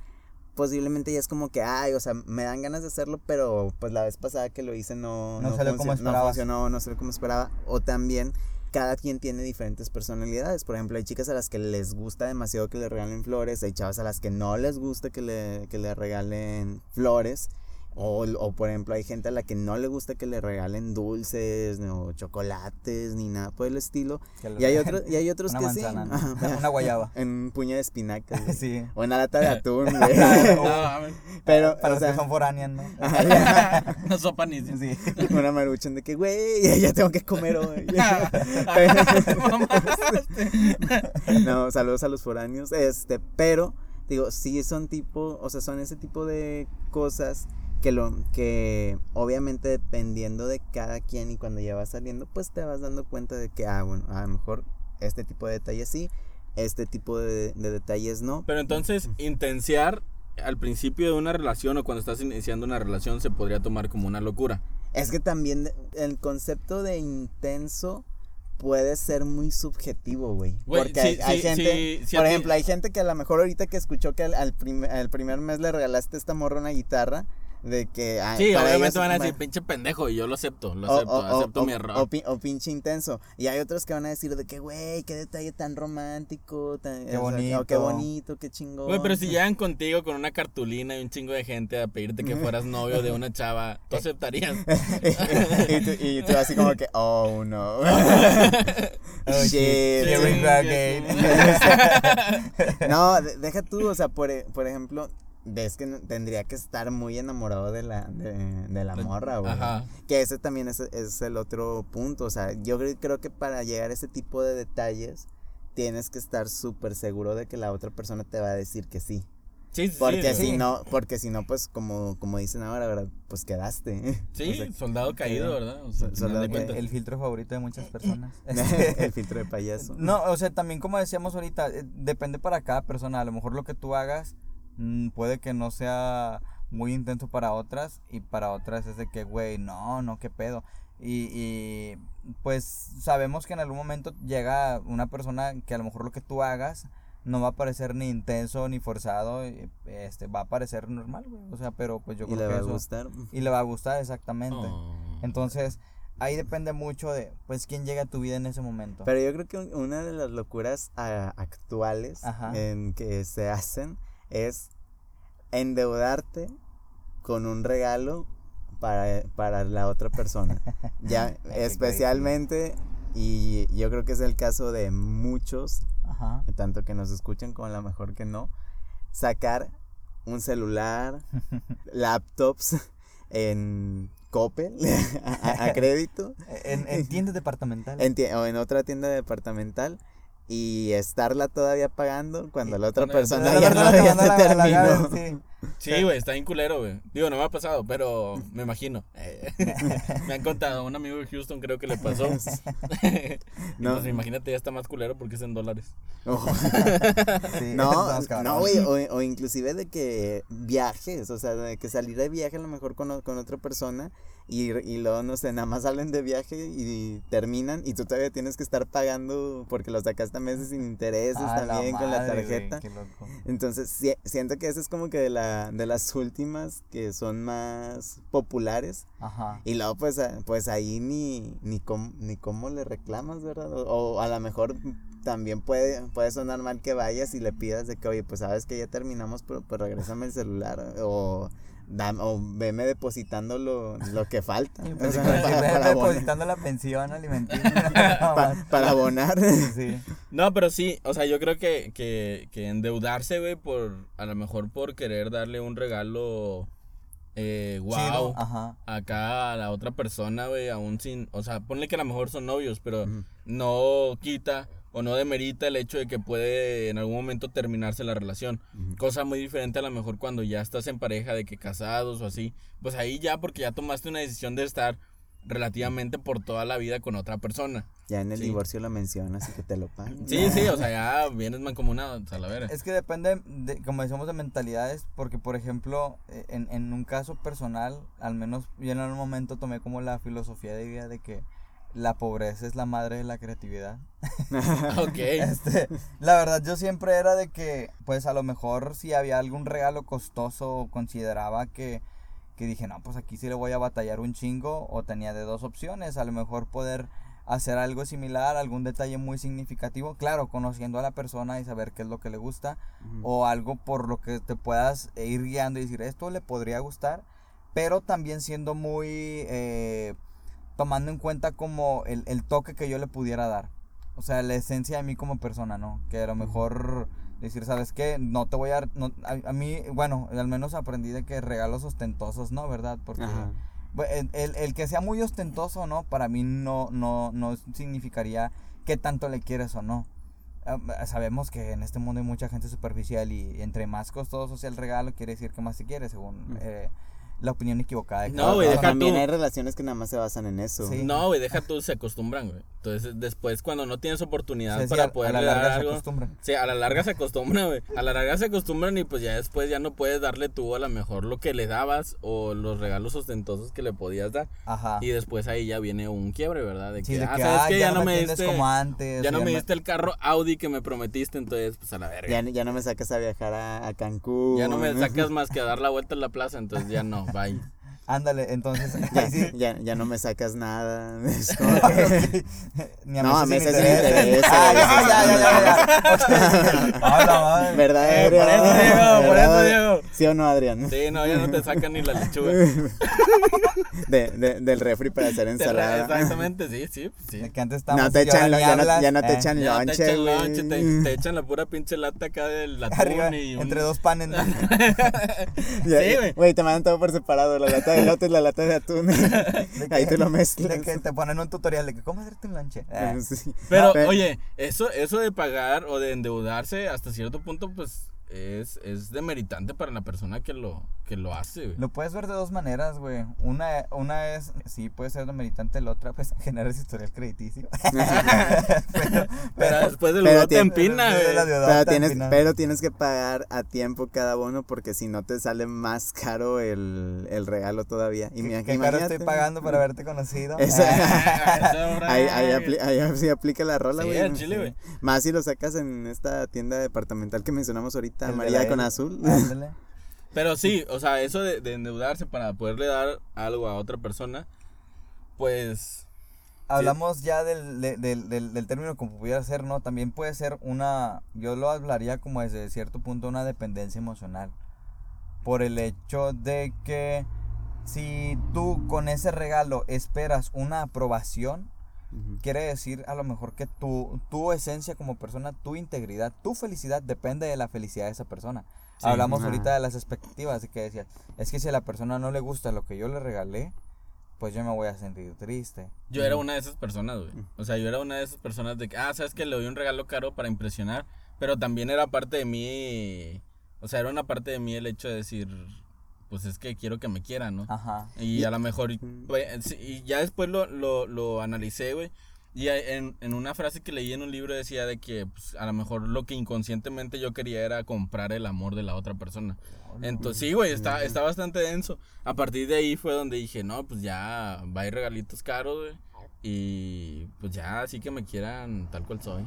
posiblemente ya es como que, ay, o sea, me dan ganas de hacerlo, pero pues la vez pasada que lo hice no, No salió como no funcionó, no salió como esperaba. O también cada quien tiene diferentes personalidades. Por ejemplo, hay chicas a las que les gusta demasiado que le regalen flores, hay chavas a las que no les gusta que le, que le regalen flores. O, o, por ejemplo, hay gente a la que no le gusta que le regalen dulces, o chocolates, ni nada por el estilo. Y hay, otros y hay otros una que manzana, sí. ¿no? Una guayaba. En un puño de espinacas. güey. Sí. O en una lata de atún, güey. No. Pero, Para o los sea, que son foráneas, ¿no? No sopa ni Sí. una maruchan de que, güey, ya tengo que comer hoy. no, saludos a los foráneos. Este, pero, digo, sí son tipo, o sea, son ese tipo de cosas que lo, que obviamente dependiendo de cada quien y cuando ya vas saliendo, pues te vas dando cuenta de que, ah, bueno, a lo mejor este tipo de detalles sí, este tipo de, de detalles no. Pero entonces, intenciar al principio de una relación o cuando estás iniciando una relación se podría tomar como una locura. Es que también el concepto de intenso puede ser muy subjetivo, güey. Porque sí, hay, hay sí, gente, sí, por ejemplo, hay gente que a lo mejor ahorita que escuchó que al, al prim- al primer mes le regalaste esta morra una guitarra, de que... ay, Sí, para obviamente ellos- van a decir, pinche pendejo, y yo lo acepto, lo o- acepto, o- acepto o- mi error. O, pi- o pinche intenso. Y hay otros que van a decir de que, güey, qué detalle tan romántico, tan, Qué o sea, o qué bonito. bonito, qué chingón. Güey, pero si llegan contigo con una cartulina y un chingo de gente a pedirte que fueras novio de una chava, ¿tú aceptarías? y, tú, y tú así como que, oh no. Oh, Shit. shit. Again. no, de- deja tú, o sea, por, por ejemplo, ves que tendría que estar muy enamorado de la, de, de la morra, güey. Ajá. Que ese también es, es el otro punto, o sea, yo cre- creo que para llegar a ese tipo de detalles tienes que estar súper seguro de que la otra persona te va a decir que sí. Sí, sí, Porque sí. si no, porque si no, pues como, como dicen ahora, ¿verdad? Pues quedaste. Sí, O sea, soldado caído, ¿verdad? O sea, Soldado cuentas. El filtro favorito de muchas personas. El filtro de payaso. No, o sea, también como decíamos ahorita, eh, depende para cada persona. A lo mejor lo que tú hagas puede que no sea muy intenso para otras y para otras es de que, güey, no, no, qué pedo. Y, y pues sabemos que en algún momento llega una persona que a lo mejor lo que tú hagas no va a parecer ni intenso ni forzado, y, este, va a parecer normal, güey. O sea, pero pues yo y creo le que va a gustar. Y le va a gustar exactamente. Oh. Entonces, ahí depende mucho de, pues, quién llega a tu vida en ese momento. Pero yo creo que un- una de las locuras ah, actuales Ajá. en que se hacen es endeudarte con un regalo para, para la otra persona. ya, especialmente, y yo creo que es el caso de muchos, Ajá. tanto que nos escuchan como a lo mejor que no, sacar un celular, laptops en Coppel a- crédito En, en tiendas departamentales. en tie- o en otra tienda departamental y estarla todavía pagando cuando la otra persona La ya, persona no- ya manda te la- la terminó. sí. Sí, güey, está bien culero, güey. Digo, no me ha pasado, pero me imagino. Me han contado, a un amigo de Houston creo que le pasó. No. pues imagínate, ya está más culero porque es en dólares. Ojo. Sí, No, no, güey, o, o inclusive de que viajes, o sea, de que salir de viaje a lo mejor con, con otra persona y, y luego, no sé, nada más salen de viaje y terminan y tú todavía tienes que estar pagando porque los sacaste a meses sin intereses Ah, la también con la güey, tarjeta. loco. Entonces, si- siento que esa es como que de, la, de las últimas que son más populares. Ajá. Y luego, pues, a- pues ahí ni, ni, cómo, ni cómo le reclamas, ¿verdad? O, o a lo mejor también puede, puede sonar mal que vayas y le pidas de que, oye, pues sabes que ya terminamos, pero pues regrésame el celular. O, dam- o veme depositando lo, lo que falta. Y o sea, sí, para, para depositando la pensión alimenticia. Pa- para abonar. sí. No, pero sí, o sea, yo creo que, que, que endeudarse, güey, por, a lo mejor por querer darle un regalo, eh, wow, Ajá. acá a la otra persona, güey, aún sin, o sea, ponle que a lo mejor son novios, pero no quita o no demerita el hecho de que puede en algún momento terminarse la relación. Cosa muy diferente a lo mejor cuando ya estás en pareja de que casados o así, pues ahí ya porque ya tomaste una decisión de estar relativamente por toda la vida con otra persona. Ya en el Sí. divorcio lo mencionas y que te lo pagan. Sí, sí, o sea, ya vienes mancomunado, o sea, la vera. Es que depende, de, como decíamos, de mentalidades, porque por ejemplo, eh, en, en un caso personal, al menos yo en algún momento tomé como la filosofía de vida de que la pobreza es la madre de la creatividad. ok. Este, la verdad yo siempre era de que, pues a lo mejor si había algún regalo costoso, consideraba que, que dije, no, pues aquí sí le voy a batallar un chingo, o tenía de dos opciones, a lo mejor poder hacer algo similar, algún detalle muy significativo, claro, conociendo a la persona y saber qué es lo que le gusta, o algo por lo que te puedas ir guiando y decir, esto le podría gustar, pero también siendo muy, eh, tomando en cuenta como el, el toque que yo le pudiera dar. O sea, la esencia de mí como persona, ¿no? Que a lo mejor decir, ¿sabes qué? No te voy a... no- a, a mí, bueno, al menos aprendí de que regalos ostentosos, ¿no? ¿Verdad? Porque... Ajá. El, el- el que sea muy ostentoso, ¿no? Para mí no, no, no significaría que tanto le quieres o no. Ah, Sabemos que en este mundo hay mucha gente superficial y entre más costoso sea el regalo, quiere decir que más te quiere, según eh, la opinión equivocada de No, cada güey, O persona. deja también tú. hay relaciones que nada más se basan en eso. Sí. No, güey, deja tú, se acostumbran, güey. Entonces, después, cuando no tienes oportunidad Sí, sí, para a- a poder la dar larga se algo. acostumbran. Sí, a la larga se acostumbran, güey. A la larga se acostumbran y pues ya después ya no puedes darle tú a lo mejor lo que le dabas o los regalos ostentosos que le podías dar. Ajá. Y después ahí ya viene un quiebre, ¿verdad? De Sí, que, de ah, que, ¿sabes "Ay, qué? Ya, no me diste. como antes. ya no me diste el carro Audi que me prometiste, entonces, pues a la verga. Ya, ya no me sacas a viajar a, a Cancún. Ya no me sacas más que a dar la vuelta en la plaza, entonces ya no, bye. Ándale, entonces. Ya, sí. ya, ya no me sacas nada. Es como que- Ni a No, a meses interés. interés, Ah, ya. ¿Verdad, Eh, Adrián? por eso, Diego, por eso. Diego. ¿Sí o no, Adrián? Sí, no, ya no te sacan ni la lechuga. De, de- del refri para hacer ensalada. Exactamente, sí, sí, pues, sí. Que antes estábamos No te echan, lo- ya, no, hablas, ya no te eh. echan Ya te lonche, echan güey. lonche, te, te echan la pura pinche lata acá del Arriba, y un... entre dos panes. Sí, güey. Güey, te mandan todo por separado, la lata de elote y la lata de atún. De Ahí que- te lo mezclas. De que te ponen un tutorial de que cómo hacerte un lonche. Eh. Sí. Pero, Pe- oye, eso, eso de pagar o de endeudarse hasta cierto punto, pues, es, es demeritante para la persona que lo, que lo hace, güey. Lo puedes ver de dos maneras, güey. Una, una es, sí, puede ser demeritante, la otra, pues, generar ese historial crediticio. pero, Pero después del pero te empina, güey. Pero tienes, pero tienes que pagar a tiempo cada uno porque si no te sale más caro el, el regalo todavía. Y mira, ¿Qué caro estoy pagando por haberte conocido? Eso, ahí, ahí, bro. apli- ahí sí aplica la rola, chile, güey. Más si lo sacas en esta tienda departamental que mencionamos ahorita, El de María la con azul. Ándale. Pero sí, o sea, eso de, de endeudarse para poderle dar algo a otra persona, pues... Hablamos ya del, de- del, del, del término como pudiera ser, ¿no? También puede ser una, yo lo hablaría como desde cierto punto una dependencia emocional. Por el hecho de que si tú con ese regalo esperas una aprobación, Quiere decir a lo mejor que tu, tu esencia como persona, tu integridad, tu felicidad depende de la felicidad de esa persona. Sí. Hablamos ahorita de las expectativas, de que decías, es que si a la persona no le gusta lo que yo le regalé, pues yo me voy a sentir triste. Yo era una de esas personas, güey. O sea, yo era una de esas personas de que, ah, sabes que le doy un regalo caro para impresionar, pero también era parte de mí, o sea, era una parte de mí el hecho de decir, pues es que quiero que me quieran, ¿no? Ajá. Y a lo mejor, sí, y ya después lo, lo, lo analicé, güey. Y en, en una frase que leí en un libro decía de que pues, a lo mejor lo que inconscientemente yo quería era comprar el amor de la otra persona. Entonces, sí, güey, está, está bastante denso. A partir de ahí fue donde dije, no, pues ya va a ir regalitos caros, güey. Y pues ya, así que me quieran tal cual soy.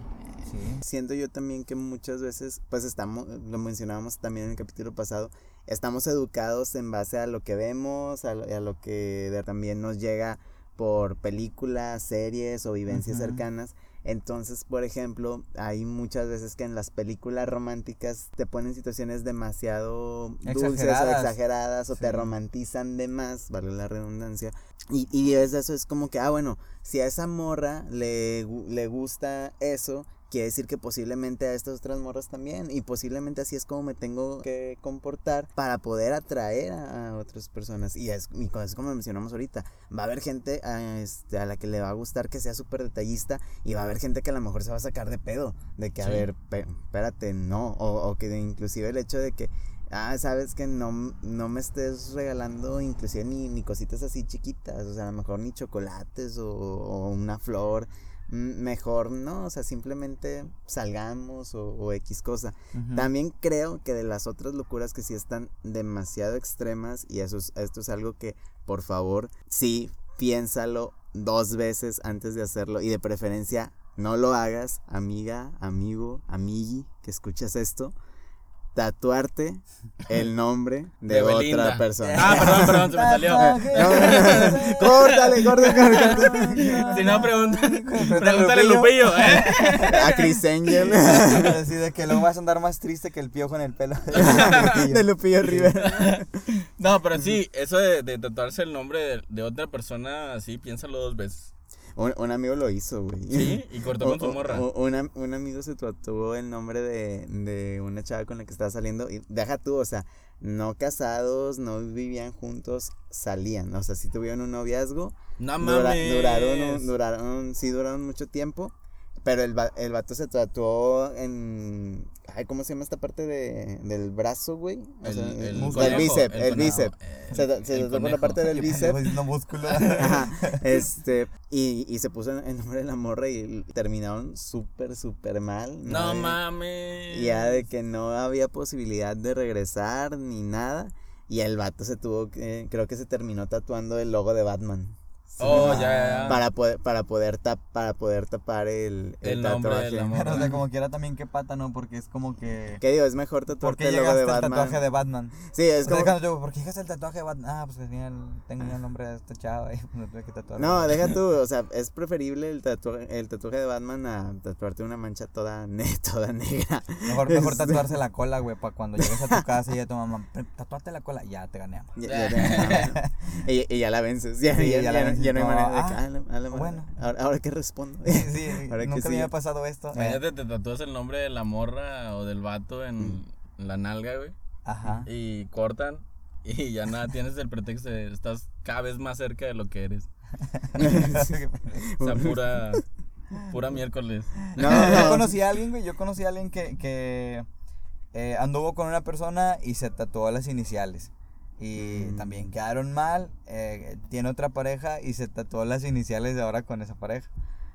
Sí. Siento yo también que muchas veces, pues estamos, lo mencionábamos también en el capítulo pasado, estamos educados en base a lo que vemos, a lo, a lo que también nos llega por películas, series o vivencias cercanas. Entonces, por ejemplo, hay muchas veces que en las películas románticas te ponen situaciones demasiado dulces o Exageradas. exageradas o te romantizan de más, vale la redundancia. Y, y desde eso es como que, ah, bueno, si a esa morra le, le gusta eso, quiere decir que posiblemente a estas otras morras también. Y posiblemente así es como me tengo que comportar para poder atraer a, a otras personas. Y es, y eso como mencionamos ahorita, va a haber gente a, este, a la que le va a gustar que sea súper detallista y va a haber gente que a lo mejor se va a sacar de pedo. De que, a ver, pe- espérate, no. O, o que de- inclusive el hecho de que Ah, sabes que no, no me estés regalando inclusive ni, ni cositas así chiquitas, o sea, a lo mejor ni chocolates o, o una flor, mejor no, o sea, simplemente salgamos o, o X cosa. También creo que de las otras locuras que sí están demasiado extremas y eso es, esto es algo que, por favor, sí, piénsalo dos veces antes de hacerlo y de preferencia no lo hagas, amiga, amigo, amigui, que escuchas esto. Tatuarte el nombre de, De otra Belinda. persona. Ah, perdón, perdón, se me salió. córtale, córtale, córtale. Si no, pregunta, Pregúntale pregúntale Lupillo. ¿eh? A Chris Angel. Así de que luego vas a andar más triste que el piojo en el pelo. de Lupillo Rivera. No, pero sí, eso de, de tatuarse el nombre de, de otra persona, así, piénsalo dos veces. Un, un amigo lo hizo, güey. Sí, y cortó con su morra. o- una- un amigo se tatuó el nombre de, de una chava con la que estaba saliendo. Y deja tú, o sea, no casados, no vivían juntos, salían. O sea, sí tuvieron un noviazgo. No dura- mames. duraron, un- duraron, sí duraron mucho tiempo. Pero el, el vato se tatuó en. Ay, ¿cómo se llama esta parte de, del brazo, güey? O El, sea, el bíceps, el, bíceps. eh, Se, se tatuó por la parte del bíceps. diciendo músculo. Ajá, este, y, y se puso el nombre de la morra y terminaron súper, súper mal. No Y- mames. y ya de que no había posibilidad de regresar ni nada. Y el vato se tuvo que, creo que se terminó tatuando el logo de Batman. Oh, ya, ya, ya. Para poder, para poder, tap, para poder tapar el, el, El tatuaje. Pero, o sea, como quiera también qué pata, ¿no? Porque es como que... ¿Qué digo? Es mejor ¿Por tatuarte el logo de Batman. tatuaje de Batman? Sí, es como... cuando yo, ¿por qué llegaste al tatuaje de Batman? Ah, pues que tenía el, tenía el nombre de esta chava y me tuve que tatuar. No, deja tú, o sea, es preferible el tatuaje, el tatuaje de Batman a tatuarte una mancha toda, ne toda negra. Mejor, mejor Este- tatuarse la cola, güey, para cuando llegues a tu casa y ya tu mamá, tatuate la cola, ya te gané. amor". Ya, ya te- y, y ya la vences. Ya, Sí, ya, ya la vences ya no hay manera de que, ah, ah, la- ah, la- bueno. Ahora, ahora qué respondo. Sí, sí, Ahora que nunca me había pasado esto. Eh, Imagínate, te tatúas el nombre de la morra o del vato en Mm. la nalga, güey. Ajá. Y cortan. Y ya nada, tienes el pretexto de estás cada vez más cerca de lo que eres. O sea, pura, pura miércoles. No, Yo no. conocí a alguien, güey, yo conocí a alguien que, que eh, anduvo con una persona y se tatuó las iniciales. Y Mm. también quedaron mal, eh, tiene otra pareja y se tatuó las iniciales de ahora con esa pareja.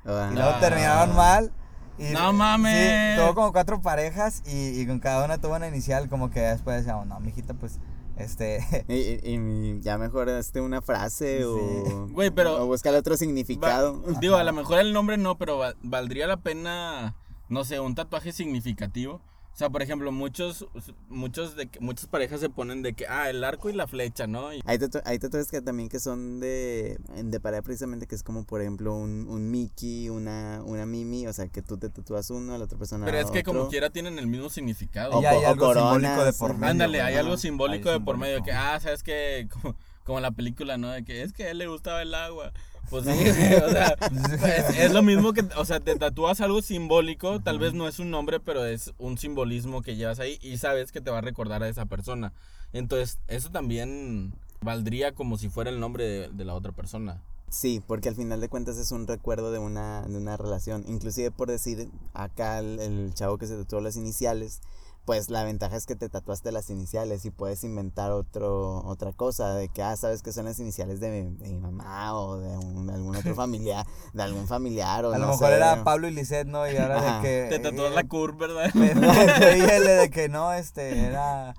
Ah. Y luego Ah. terminaron mal. Y, ¡No mames! Sí, tuvo como cuatro parejas y, y con cada una tuvo una inicial, como que después decíamos, no, mijita, pues, este... Y, y- y ya mejoraste una frase o, Güey, pero- o buscar otro Va- significado. digo, a lo mejor el nombre no, pero va- valdría la pena, no sé, un tatuaje significativo. O sea, por ejemplo, muchos, muchos de que- muchas parejas se ponen de que, ah, el arco y la flecha, ¿no? Y- Hay, tatu- hay tatuajes que también que son de, de pareja precisamente, que es como por ejemplo un, un Mickey, una, una Mimi, o sea que tú te tatúas uno, la otra persona pero es que como otro. quiera tienen el mismo significado. O y hay o algo simbólico de coronas, por medio. Ándale, hay algo simbólico Hay de por medio, que, ah, sabes que, como, como la película, ¿no? De que es que a él le gustaba el agua. Pues sí, o sea, es, es lo mismo que, o sea, te tatúas algo simbólico, tal vez no es un nombre, pero es un simbolismo que llevas ahí y sabes que te va a recordar a esa persona. Entonces, eso también valdría como si fuera el nombre de, de la otra persona. Sí, porque al final de cuentas es un recuerdo de una, de una relación. Inclusive por decir acá el, el chavo que se tatuó las iniciales, pues la ventaja es que te tatuaste las iniciales y puedes inventar otro, otra cosa, de que, ah, sabes que son las iniciales de mi, de mi mamá o de un- de algún otro familiar, de algún familiar o A lo no mejor sé. era Pablo y Lisette, ¿no? Y ahora Ajá. de que... Te tatúas la curva, ¿verdad? El de que no, este, era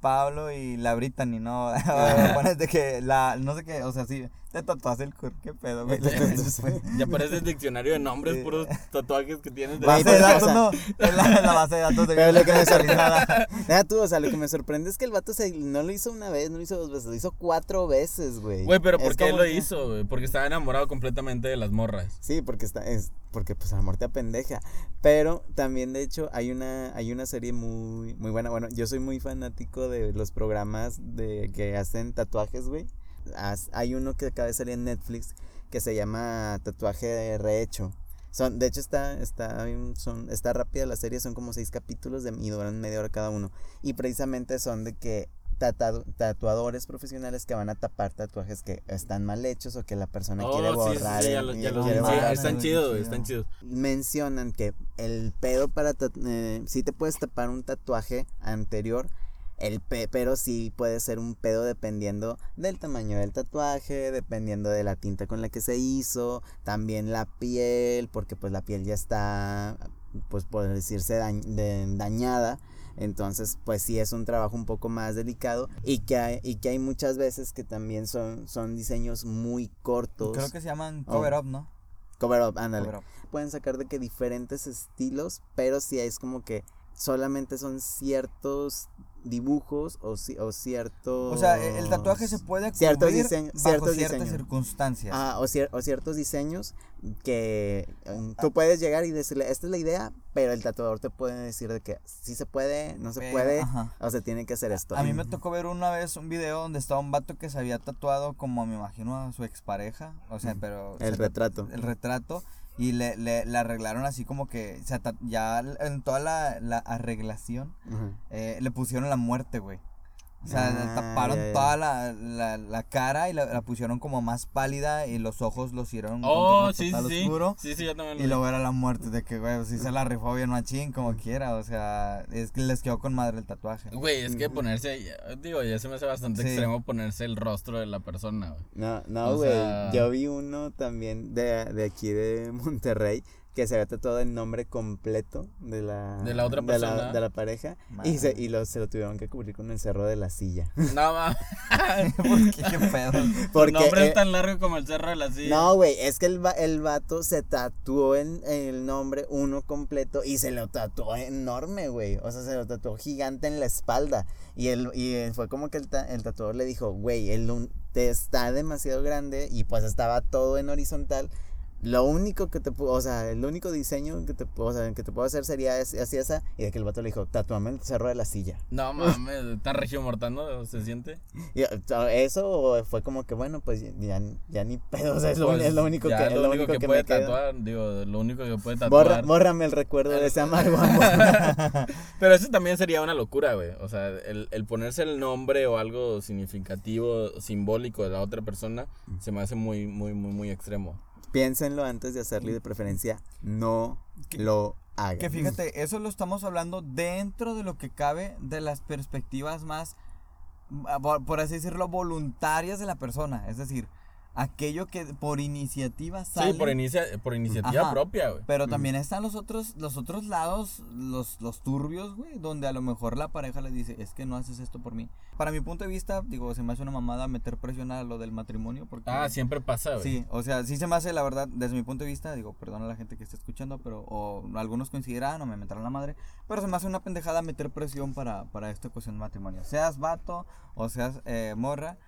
Pablo y la Brittany, ¿no? Pones de que la, no sé qué, o sea, sí, te tatuaste el cur, qué pedo, güey. Ya parece el diccionario de nombres, Sí. puros tatuajes que tienes. de- Base de datos, sea- no, es la, la base de datos de Pero lo que me sorprende, tú, o sea, lo que me sorprende es que el vato se, no lo hizo una vez, no lo hizo dos veces, lo hizo cuatro veces, güey. Güey, pero ¿por Es qué lo que- hizo, güey? Porque estaba enamorado completamente de las morras. Sí, porque está, es, porque pues a la muerte pendeja. Pero también, de hecho, hay una, hay una serie muy, muy buena. Bueno, yo soy muy fanático de los programas de que hacen tatuajes, güey. Hay uno que acaba de salir en Netflix que se llama Tatuaje Rehecho. Son, de hecho está, está, son, está rápida la serie, son como seis capítulos de, y duran media hora cada uno. Y precisamente son de que tatado- tatuadores profesionales que van a tapar tatuajes que están mal hechos o que la persona quiere Oh, sí, sí, borrar. sí, ya lo- ya quiere vi. Sí, están chidos, están chidos. mencionan que el pedo para si sí te puedes tapar un tatuaje anterior el pe- pero sí puede ser un pedo dependiendo del tamaño del tatuaje dependiendo de la tinta con la que se hizo también la piel porque pues la piel ya está pues por decirse dañ- de- dañada entonces pues sí es un trabajo un poco más delicado y que hay, y que hay muchas veces que también son son diseños muy cortos Creo que se llaman Oh. cover up, ¿no? cover up ándale Cover up. pueden sacar de que diferentes estilos, pero sí es como que solamente son ciertos dibujos o, o ciertos... O sea, e- el tatuaje se puede Ciertos cubrir bajo ciertos ciertas diseños. circunstancias. Ah, o, cier- o ciertos diseños que um, tú puedes llegar y decirle, esta es la idea, pero el tatuador te puede decir de que sí se puede, no se Pero, puede, ajá. o se tiene que hacer esto. A mí me tocó ver una vez un video donde estaba un vato que se había tatuado como me imagino a su expareja, o sea, Mm, pero El retrato. el retrato y le, le, le arreglaron así como que se ata- ya en toda la, la arreglación eh, le pusieron la muerte, güey. O sea, le Ah, taparon ya, ya. toda la, la, la cara y la, la pusieron como más pálida y los ojos los hicieron Oh, sí, total sí, sí. oscuro. Sí, sí, yo también lo Y luego era la muerte de que, güey, si se la rifó bien machín, como quiera. O sea, es que les quedó con madre el tatuaje. Güey, es que ponerse, digo, ya se me hace bastante Sí. extremo ponerse el rostro de la persona, güey. No, no, güey. sea- Yo vi uno también de, de aquí de Monterrey que se había tatuado el nombre completo de la, De la otra de persona. de la pareja y, se, y lo, se lo tuvieron que cubrir con el cerro de la silla. No, mames. ¿Por qué? ¿Qué pedo? Porque, Tu nombre eh, es tan largo como el cerro de la silla. No, güey, es que el, va- el vato se tatuó en, el nombre uno completo y se lo tatuó enorme, güey. O sea, se lo tatuó gigante en la espalda. Y, él, y fue como que el, ta- el tatuador le dijo, güey, el un- te está demasiado grande y pues estaba todo en horizontal. Lo único que te puedo, o sea, el único diseño que te, o sea, que te puedo hacer sería es- así esa. Y de que el vato le dijo, tatúame el cerro de la silla. No mames, tan regio mortano se siente. Y, eso fue como que, bueno, pues ya, ya ni pedo. O sea, es lo, Pues, es lo único ya que, es lo único que, puede me tatuar, digo, lo único que puede Borra, tatuar. bórrame el recuerdo de ese amargo amor. Pero eso también sería una locura, güey. O sea, el, el ponerse el nombre o algo significativo, simbólico de la otra persona, se me hace muy, muy, muy, muy extremo. Piénsenlo antes de hacerlo y de preferencia no lo hagan. Que fíjate, eso lo estamos hablando dentro de lo que cabe de las perspectivas más, ah, por por así decirlo, voluntarias de la persona. Es decir, aquello que por iniciativa sale. Sí, por, inicia por iniciativa Ajá. propia, güey. Pero también están los otros, los otros lados, los, los turbios, güey, donde a lo mejor la pareja le dice, es que no haces esto por mí. Para mi punto de vista, digo, se me hace una mamada meter presión a lo del matrimonio, porque... Ah, siempre pasa, güey. Sí, o sea, sí se me hace, la verdad, desde mi punto de vista, digo, perdón a la gente que está escuchando, pero o algunos coincidirán o me meterán la madre, pero se me hace una pendejada meter presión para, para esta cuestión de matrimonio. Seas vato o seas eh, morra,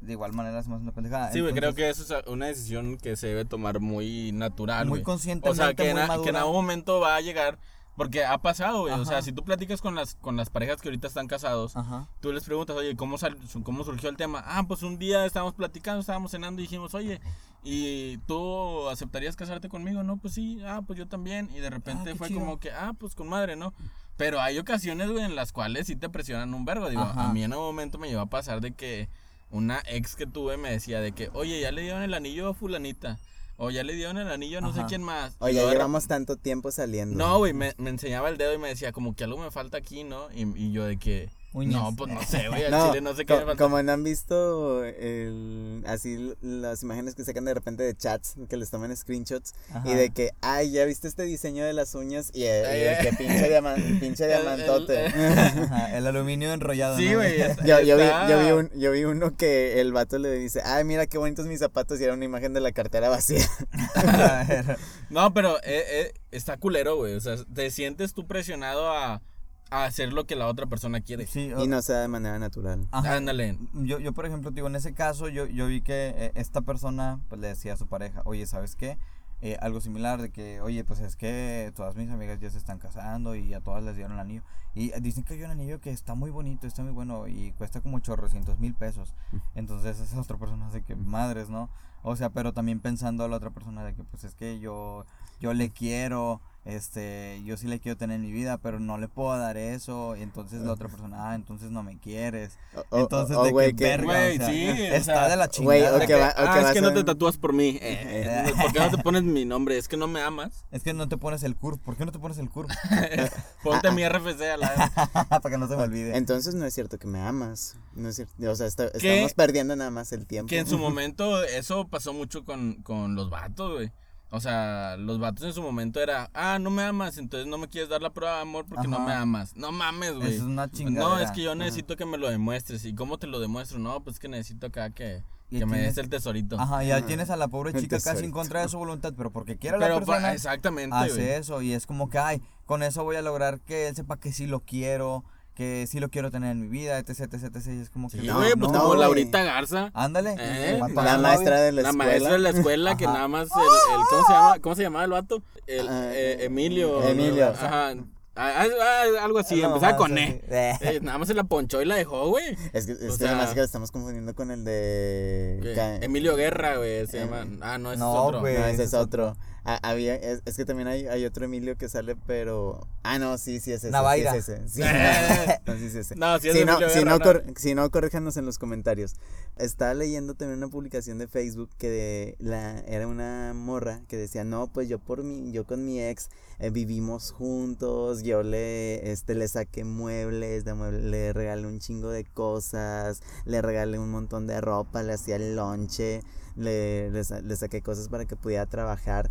de igual manera me hace una pendejada. Sí, güey, creo que eso es una decisión que se debe tomar muy natural, Muy güey. conscientemente, O sea, que, en, a- que en algún momento va a llegar, porque ha pasado, güey. O sea, si tú platicas con las, con las parejas que ahorita están casados, Ajá. tú les preguntas, oye, ¿cómo, sal- ¿cómo surgió el tema? Ah, pues un día estábamos platicando, estábamos cenando y dijimos, oye, ¿y tú aceptarías casarte conmigo? No, pues sí, ah, pues yo también. Y de repente Ah, fue chido. como que, ah, pues con madre, ¿no? Pero hay ocasiones, güey, en las cuales sí te presionan un vergo. Digo, Ajá. a mí en un momento me llevó a pasar de que una ex que tuve me decía de que, oye, ya le dieron el anillo a fulanita. O ya le dieron el anillo a no sé quién más. Y Oye, luego de llevamos tanto tiempo saliendo. no, güey, me, me enseñaba el dedo y me decía como que algo me falta aquí, ¿no? Y, y yo de que... Uñas. No, pues no sé, güey, al No, chile no sé qué co- me falta. como no han visto el, así las imágenes que sacan de repente de chats, que les toman screenshots, Ajá. y de que, ay, ya viste este diseño de las uñas, y, eh, y de que pinche, diaman- pinche El- diamantote. Ajá, el aluminio enrollado. Sí, ¿no? güey. es- Yo, yo, vi, está- yo, vi un, yo vi uno que el vato le dice, ay, mira qué bonitos mis zapatos, y era una imagen de la cartera vacía. A ver, No, pero eh, eh, está culero, güey. O sea, te sientes tú presionado a, a hacer lo que la otra persona quiere. sí, o- y no se da de manera natural. ajá. Ándale. Yo, yo, por ejemplo, digo, en ese caso, yo, yo vi que eh, esta persona pues, le decía a su pareja, oye, ¿sabes qué? Eh, algo similar de que, oye, pues es que todas mis amigas ya se están casando y a todas les dieron el anillo. Y dicen que hay un anillo que está muy bonito, está muy bueno y cuesta como chorrocientos mil pesos. Entonces esa otra persona hace que madres, ¿no? O sea, pero también pensando a la otra persona de que pues es que yo, yo le quiero, este, yo sí le quiero tener en mi vida, pero no le puedo dar eso. Y entonces la otra persona, ah, entonces no me quieres. O- Entonces, o, de güey, que, verga, Güey, o sea, sí, o está sea, de la chingada. que va- ah, es que no te tatúas por mí. Eh, eh, ¿Por qué no te pones mi nombre? Es que no me amas. Es que no te pones el curve. ¿Por qué no te pones el curve? Ponte mi RFC a la Para que no se me olvide. Entonces no es cierto que me amas. No es cierto. O sea, estamos perdiendo nada más el tiempo. Que en su momento eso pasó mucho con, con los vatos, güey. O sea, los vatos en su momento era, ah, no me amas, entonces no me quieres dar la prueba de amor porque no Ajá. me amas. No mames, güey. Es una No, chingadera. es que yo necesito que me lo demuestres. ¿Y cómo te lo demuestro? No, pues que necesito acá que, que me tienes- des el tesorito. Ajá, y ya Ah, tienes a la pobre chica casi en contra de su voluntad, pero porque quiere Pero la pa- persona. exactamente, hace eso y es como que, ay, con eso voy a lograr que él sepa que sí lo quiero, que sí lo quiero tener en mi vida, etc, etc, etc. Y es como que, Sí, No, güey, pues no, como. Laurita Garza. ándale. Eh, La maestra de la, La, escuela. maestra de la escuela que nada más el, el- ¿cómo se llama? ¿Cómo se llamaba el vato? El Ah, eh, Emilio. Emilio. Ajá. Ah, ah, algo así, No, empezaba con. E. Eh, nada más se la ponchó y la dejó, güey. Es que, es O que sea- además que lo estamos confundiendo con el de... Emilio Guerra, güey, se Eh, llama. Ah, no, ese no, es otro. güey. No, ese ese es es otro. Ah, había, es, es que también hay, hay otro Emilio que sale, pero. Ah, no, sí, sí es ese. Navaira. Sí es ese. Sí, no, sí es ese. No, si es si, no, Emilio si, Guerra, no, no. cor- si no, corríjanos en los comentarios. Estaba leyendo también una publicación de Facebook que de la, era una morra que decía, no, pues yo por mi, yo con mi ex eh, vivimos juntos, yo le, este, le saqué muebles, de mueble- le regalé un chingo de cosas, le regalé un montón de ropa, le hacía el lonche, le, le, le saqué cosas para que pudiera trabajar.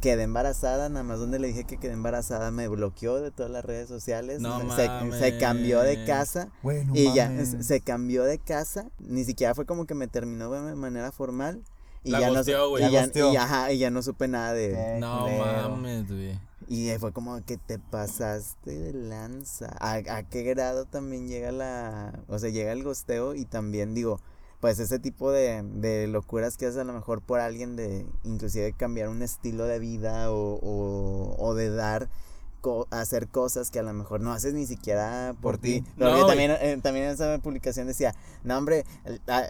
Quedé embarazada, nada más donde le dije que quedé embarazada, me bloqueó de todas las redes sociales, No se, se cambió de casa. Güey, no Y ya, mames. se- se cambió de casa, ni siquiera fue como que me terminó de manera formal. Y La ya, no, su- güey. y, La ya, y, ajá, y ya no supe nada de... No mames, güey. Y fue como que te pasaste de lanza. ¿A, a qué grado también llega la... O sea, llega el gosteo y también digo, pues ese tipo de, de locuras que haces a lo mejor por alguien de inclusive cambiar un estilo de vida o, o, o de dar... co- hacer cosas que a lo mejor no haces ni siquiera por, Por ti. ti. Porque No, también, eh, también en esa publicación decía, no hombre,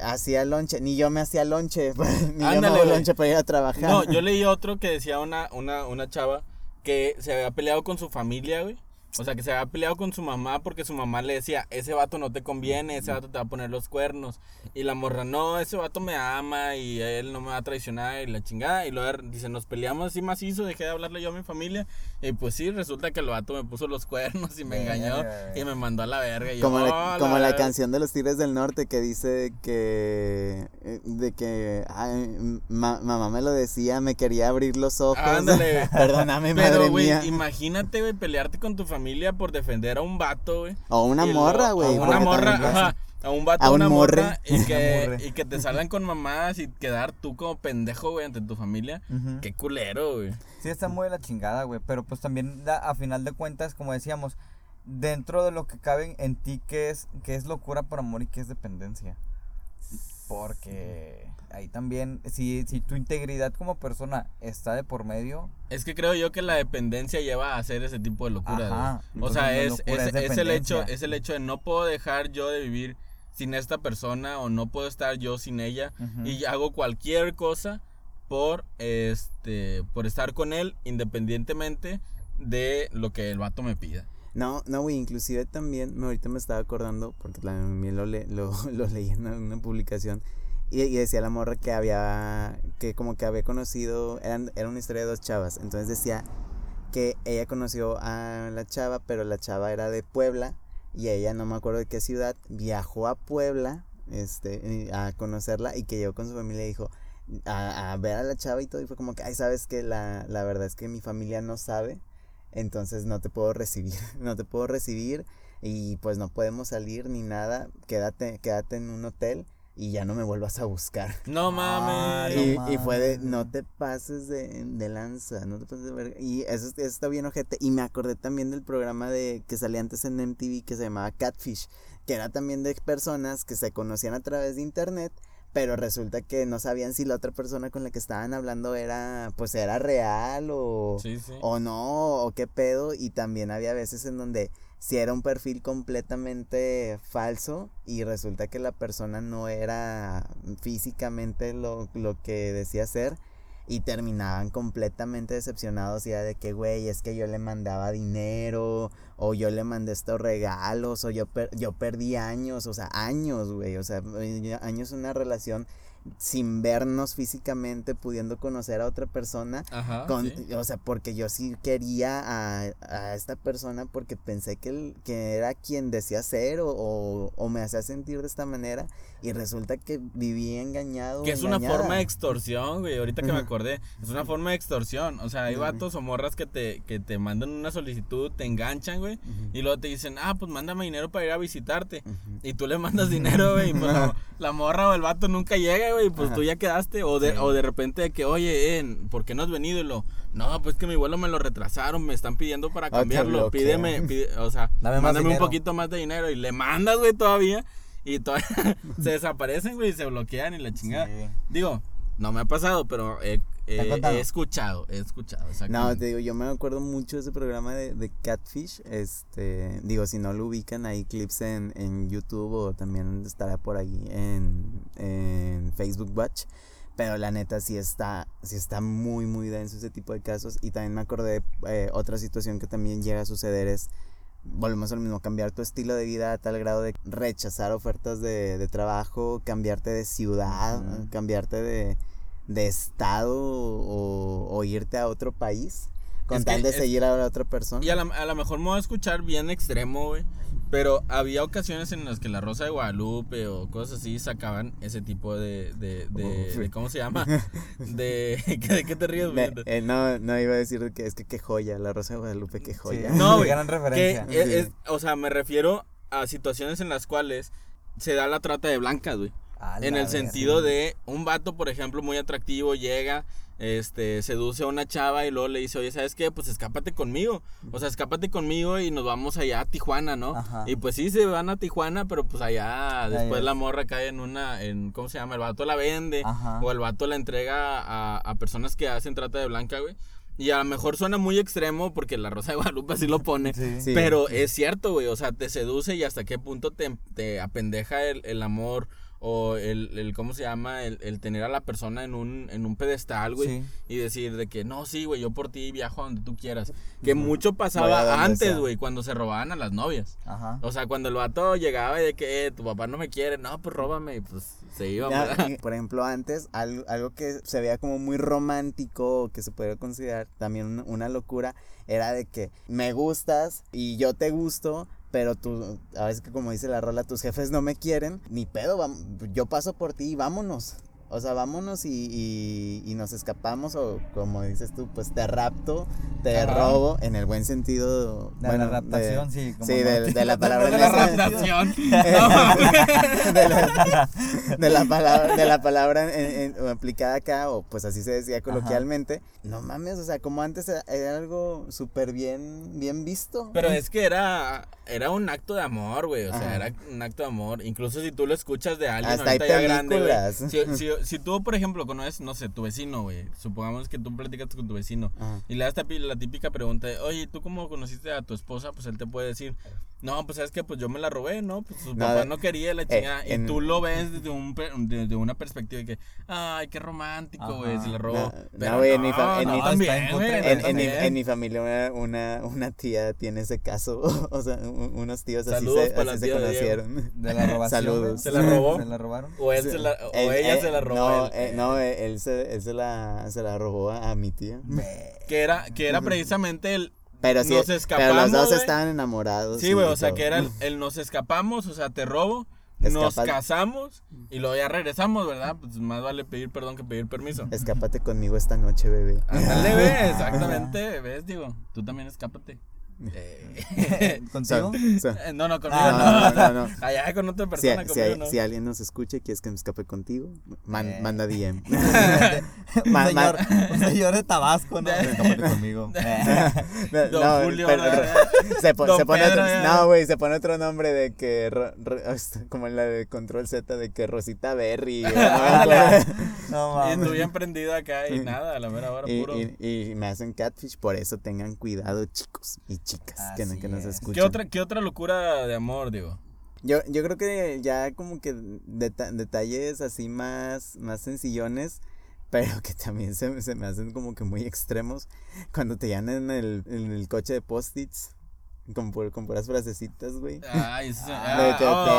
hacía lonche, ni yo me hacía lonche, ni yo me hago lonche para ir a trabajar. No, yo leí otro que decía una, una, una chava que se había peleado con su familia, güey. O sea, que se había peleado con su mamá porque su mamá le decía, ese vato no te conviene, ese vato te va a poner los cuernos. Y la morra, no, ese vato me ama y él no me va a traicionar y la chingada. Y luego dice, nos peleamos así macizo, dejé de hablarle yo a mi familia. Y pues sí, resulta que el vato me puso los cuernos y me engañó Verga, y me mandó a la verga. Y yo, Como, "Oh, la, como la verga". canción de los Tigres del Norte que dice que eh, de que ay, ma- mamá me lo decía, me quería abrir los ojos. Ándale. Perdóname, Pero, madre güey, mía. imagínate, güey, pelearte con tu familia por defender a un vato, güey. O una morra, güey. A una morra, ajá. A un vato, A a un una morre. morra. Y que, y que te salgan con mamadas y quedar tú como pendejo, güey, ante tu familia. Qué culero, güey. Sí, está muy de la chingada, güey. Pero pues también, da- a final de cuentas, como decíamos, dentro de lo que cabe en ti, ¿qué es, qué es locura por amor y qué es dependencia? Porque ahí también, si, si tu integridad como persona está de por medio, Es que creo yo que la dependencia lleva a hacer ese tipo de locuras. Ajá. O sea, es, locura, es, es es el hecho, es el hecho de no puedo dejar yo de vivir sin esta persona o no puedo estar yo sin ella Ujú. y hago cualquier cosa por este por estar con él independientemente de lo que el vato me pida. No, no, güey, inclusive también, me, ahorita me estaba acordando, porque también lo, le- lo, lo leí en una, una publicación, y, decía la morra que había, que como que había conocido, eran, era una historia de dos chavas, entonces decía que ella conoció a la chava, pero la chava era de Puebla, y ella no me acuerdo de qué ciudad, viajó a Puebla, este, a conocerla, y que llegó con su familia y dijo, a, a ver a la chava y todo, y fue como que, ay, sabes que la, la verdad es que mi familia no sabe, entonces no te puedo recibir, no te puedo recibir y pues no podemos salir ni nada, quédate, quédate en un hotel y ya no me vuelvas a buscar. No mames. no Y, y fue de, no te pases de, de lanza, no te pases de verga. Y eso, eso está bien ojete. Y me acordé también del programa de que salía antes en MTV que se llamaba Catfish, que era también de personas que se conocían a través de internet, pero resulta que no sabían si la otra persona con la que estaban hablando era, pues era real o, Sí, sí. o no, o qué pedo. Y también había veces en donde si era un perfil completamente falso y resulta que la persona no era físicamente lo, lo que decía ser. Y terminaban completamente decepcionados y de que, güey, es que yo le mandaba dinero, o yo le mandé estos regalos, o yo, per- yo perdí años, o sea, años, güey, o sea, eh, años una relación sin vernos físicamente, pudiendo conocer a otra persona. Ajá. Con, sí. O sea, porque yo sí quería a, a esta persona porque pensé que, el- que era quien decía ser o, o, o me hacía sentir de esta manera y resulta que viví engañado. Que es una forma de extorsión, güey. Ahorita que me acordé. Es una forma de extorsión. O sea, hay Ujú. vatos o morras que te, que te mandan una solicitud, te enganchan, güey. Y luego te dicen, ah, pues mándame dinero para ir a visitarte. Y tú le mandas dinero, güey. Y pues la morra o el vato nunca llega, güey. Y Pues Ajá. tú ya quedaste. O de, Sí. o de repente de que, oye, eh, ¿por qué no has venido? Y lo, no, pues que mi vuelo me lo retrasaron. Me están pidiendo para Ah, cambiarlo. Pídeme, pide- o sea, Dame mándame un poquito más de dinero. Y le mandas, güey, todavía. Y todavía se desaparecen, güey, y se bloquean y la chingada. Sí. Digo, no me ha pasado, pero he, he- ¿Te han contado? he escuchado, he escuchado. No, te digo, yo me acuerdo mucho de ese programa de, de Catfish. Este, digo, si no lo ubican, hay clips en, en YouTube o también estará por ahí en, en Facebook Watch. Pero la neta sí está, sí está muy, muy denso ese tipo de casos. Y también me acordé eh, otra situación que también llega a suceder es, volvemos al mismo, cambiar tu estilo de vida a tal grado de rechazar ofertas de, de trabajo, cambiarte de ciudad, cambiarte de, de estado o, o irte a otro país. Con Es que tal de es- seguir a la otra persona. Y a, la- a lo mejor me voy a escuchar bien extremo, güey. Pero había ocasiones en las que la Rosa de Guadalupe o cosas así sacaban ese tipo de. de, de, de- ¿Cómo se llama? De. ¿De qué te ríes, güey? eh, no, no iba a decir que es que qué joya, la Rosa de Guadalupe, qué joya. Sí. No, güey. Gran Que referencia. es- Sí. es- o sea, me refiero a situaciones en las cuales se da la trata de blancas, güey. A En el sentido de un vato, por ejemplo, muy atractivo, llega, este, seduce a una chava y luego le dice, oye, ¿sabes qué? Pues escápate conmigo. O sea, escápate conmigo y nos vamos allá a Tijuana, ¿no? Ajá. Y pues sí, se van a Tijuana, pero pues allá después es. la morra cae en una, en, ¿cómo se llama? El vato la vende. Ajá. O el vato la entrega a, a personas que hacen trata de blanca, güey. Y a lo mejor suena muy extremo porque la Rosa de Guadalupe así lo pone. Sí. Sí. Pero es cierto, güey. O sea, te seduce y hasta qué punto te, te apendeja el, el amor o el, el, ¿cómo se llama? El, el tener a la persona en un, en un pedestal, güey. Sí. Y decir de que, no, sí, güey, yo por ti viajo a donde tú quieras. Que mucho pasaba antes, güey, cuando se robaban a las novias. Ajá. O sea, cuando el vato llegaba y de que, eh, tu papá no me quiere, no, pues róbame. Pues se iba, Ya, por ejemplo, antes, algo, algo que se veía como muy romántico, que se podría considerar también una, una locura, era de que me gustas y yo te gusto, pero tú, a veces que como dice la rola, tus jefes no me quieren, ni pedo, yo paso por ti y vámonos. O sea, vámonos y, y- y nos escapamos, o como dices tú, pues te rapto, te Ajá. robo, en el buen sentido. De bueno, la raptación, sí. como sí, de, de la palabra De la raptación. No, mames. de, la, de la palabra, de la palabra en- en- aplicada acá, o pues así se decía coloquialmente. No mames, o sea, como antes era, algo súper bien, bien visto. Pero es que era, era un acto de amor, güey. O sea, Ajá. era un acto de amor. Incluso si tú lo escuchas de alguien Hasta hay ahorita ya grande, güey. películas. Si, si, si tú, por ejemplo, conoces, no sé, tu vecino, güey. Supongamos que tú platicas con tu vecino. Ajá. Y le das la típica pregunta de, oye, ¿tú cómo conociste a tu esposa? Pues él te puede decir, no, pues sabes que pues yo me la robé, ¿no? Pues su No, papá no quería la eh, chingada. y en- tú lo ves desde, un, desde una perspectiva de que, ay, qué romántico, güey, se la robó. No, güey, en mi familia una, una, una tía tiene ese caso, o sea, un- unos tíos así Saludos se, así se tía de conocieron. De la robación. Saludos. ¿Se la robó? ¿Se la robaron? O él Sí. se la, o Él- ella eh, se la robó. No, él. eh, no, eh, él, se, él se, la, se la robó a, mi tía. Que era, que era precisamente el, Pero sí, Nos pero escapamos, los dos estaban enamorados. Sí, güey, o sea, todo. que era el, el nos escapamos, o sea, te robo, nos casamos y luego ya regresamos, ¿verdad? Pues más vale pedir perdón que pedir permiso. Escápate conmigo esta noche, bebé. Ándale, ve, exactamente, ves, digo, tú también escápate. Eh, ¿Contigo? Eh, no, no, conmigo Ah, no. no, no, no. Allá con otra Si, persona, si, conmigo hay- no. si alguien nos escucha y quieres que me escape contigo, man- Eh. manda DM. un, Ma- ma- señor, un señor de Tabasco, ¿no? Escápate conmigo. No, Don Julio, pero- se, po- Don se pone Pedro, otro, no, güey, se pone otro nombre de que, ro- ro- como en la de Control Z, de que Rosita Berry. o no Y tú mames. bien prendido acá y nada, a la mera hora y, puro. y- y me hacen catfish, por eso tengan cuidado, chicos y chicas, que, no- que nos escuchan. ¿Qué otra, ¿Qué otra locura de amor, digo? Yo, yo creo que ya como que deta- detalles así más, más sencillones, pero que también se, se me hacen como que muy extremos. Cuando te llaman en el, en el coche de post-its, con, con puras frasecitas, güey. Ay, sí, de ah, que oh, te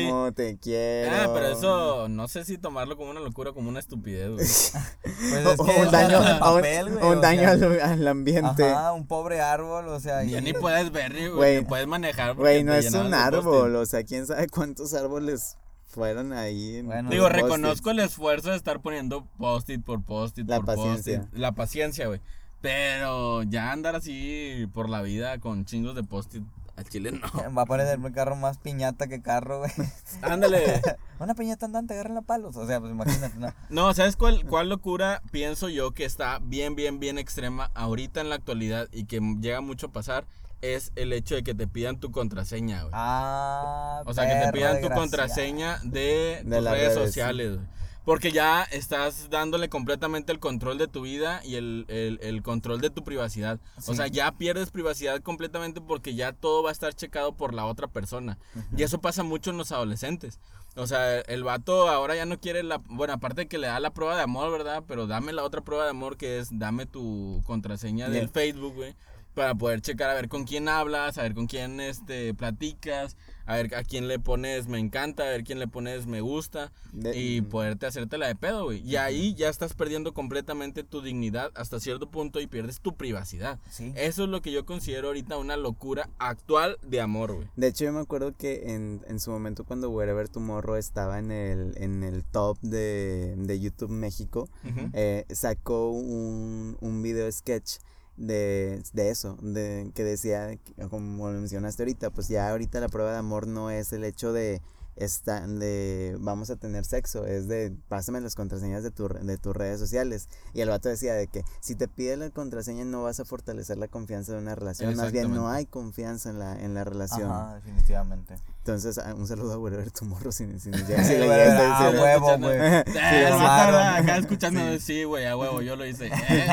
sí, sí. amo, te quiero. Ah, pero eso no sé si tomarlo como una locura o como una estupidez, güey. Pues O- es o que un eso daño, un- papel, un daño al, al ambiente. Ajá, un pobre árbol, o sea. Ya y- ni puedes ver, güey, ni puedes manejar. Güey, no te es un árbol, o sea, quién sabe cuántos árboles fueron ahí. Bueno, Digo, reconozco el esfuerzo de estar poniendo post-it por post-it La por paciencia. post-it. La paciencia, güey. Pero ya andar así por la vida con chingos de post-it al chile no. Va a parecer mi carro más piñata que carro, güey. Ándale. Una piñata andante, agárrenla a palos. O sea, pues imagínate, ¿no? No, ¿sabes cuál, cuál locura pienso yo que está bien, bien, bien extrema ahorita en la actualidad y que llega mucho a pasar? Es el hecho de que te pidan tu contraseña, güey. Ah, O sea, que te pidan tu contraseña de, De tus las redes redes, sociales. güey. Porque ya estás dándole completamente el control de tu vida y el, el- el control de tu privacidad. O sea, ya pierdes privacidad completamente porque ya todo va a estar checado por la otra persona. Y eso pasa mucho en los adolescentes. O sea, el vato ahora ya no quiere la... Bueno, aparte de que le da la prueba de amor, ¿verdad? Pero dame la otra prueba de amor que es dame tu contraseña del Facebook, güey. Para poder checar a ver con quién hablas, a ver con quién este, platicas, a ver a quién le pones me encanta, a ver quién le pones me gusta De- y poderte hacerte la de pedo, güey. Y ahí ya estás perdiendo completamente tu dignidad hasta cierto punto y pierdes tu privacidad. Sí. Eso es lo que yo considero ahorita una locura actual de amor, güey. De hecho, yo me acuerdo que en, en su momento cuando Wherever Tomorrow estaba en el, en el top de, de YouTube México, eh, sacó un, un video sketch de, de eso, de que decía, como lo mencionaste ahorita, pues ya ahorita la prueba de amor no es el hecho de esta, de vamos a tener sexo, es de pásame las contraseñas de, tu, de tus redes sociales. Y el vato decía de que si te pide la contraseña no vas a fortalecer la confianza de una relación, más bien no hay confianza en la, en la relación. Ajá, definitivamente. Entonces, ah, un saludo a Wherever Tomorrow sin, sin, Sí, ya- si le a ah, huevo, güey. Amaron. acá escuchando, sí, güey, a huevo, yo lo hice. Eh,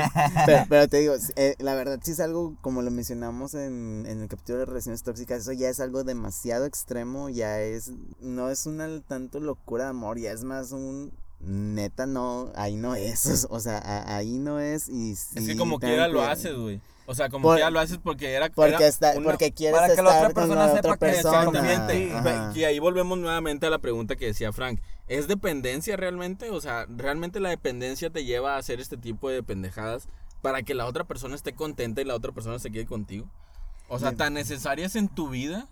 pero, pero te digo, eh, la verdad sí es algo, como lo mencionamos en, en el capítulo de relaciones tóxicas, eso ya es algo demasiado extremo, ya es, no es una tanto locura de amor, ya es más un, neta no, ahí no es, o sea, ahí no es y Es sí que como quiera lo haces, güey. O sea, como Por- quiera lo haces porque era. Porque, era está, una- porque quieres para que la otra con persona la sepa otra que. Exactamente. ajá. Y ahí volvemos nuevamente a la pregunta que decía Frank. ¿Es dependencia realmente? O sea, ¿realmente la dependencia te lleva a hacer este tipo de pendejadas para que la otra persona esté contenta y la otra persona se quede contigo? O sea. ¿tan necesarias en tu vida?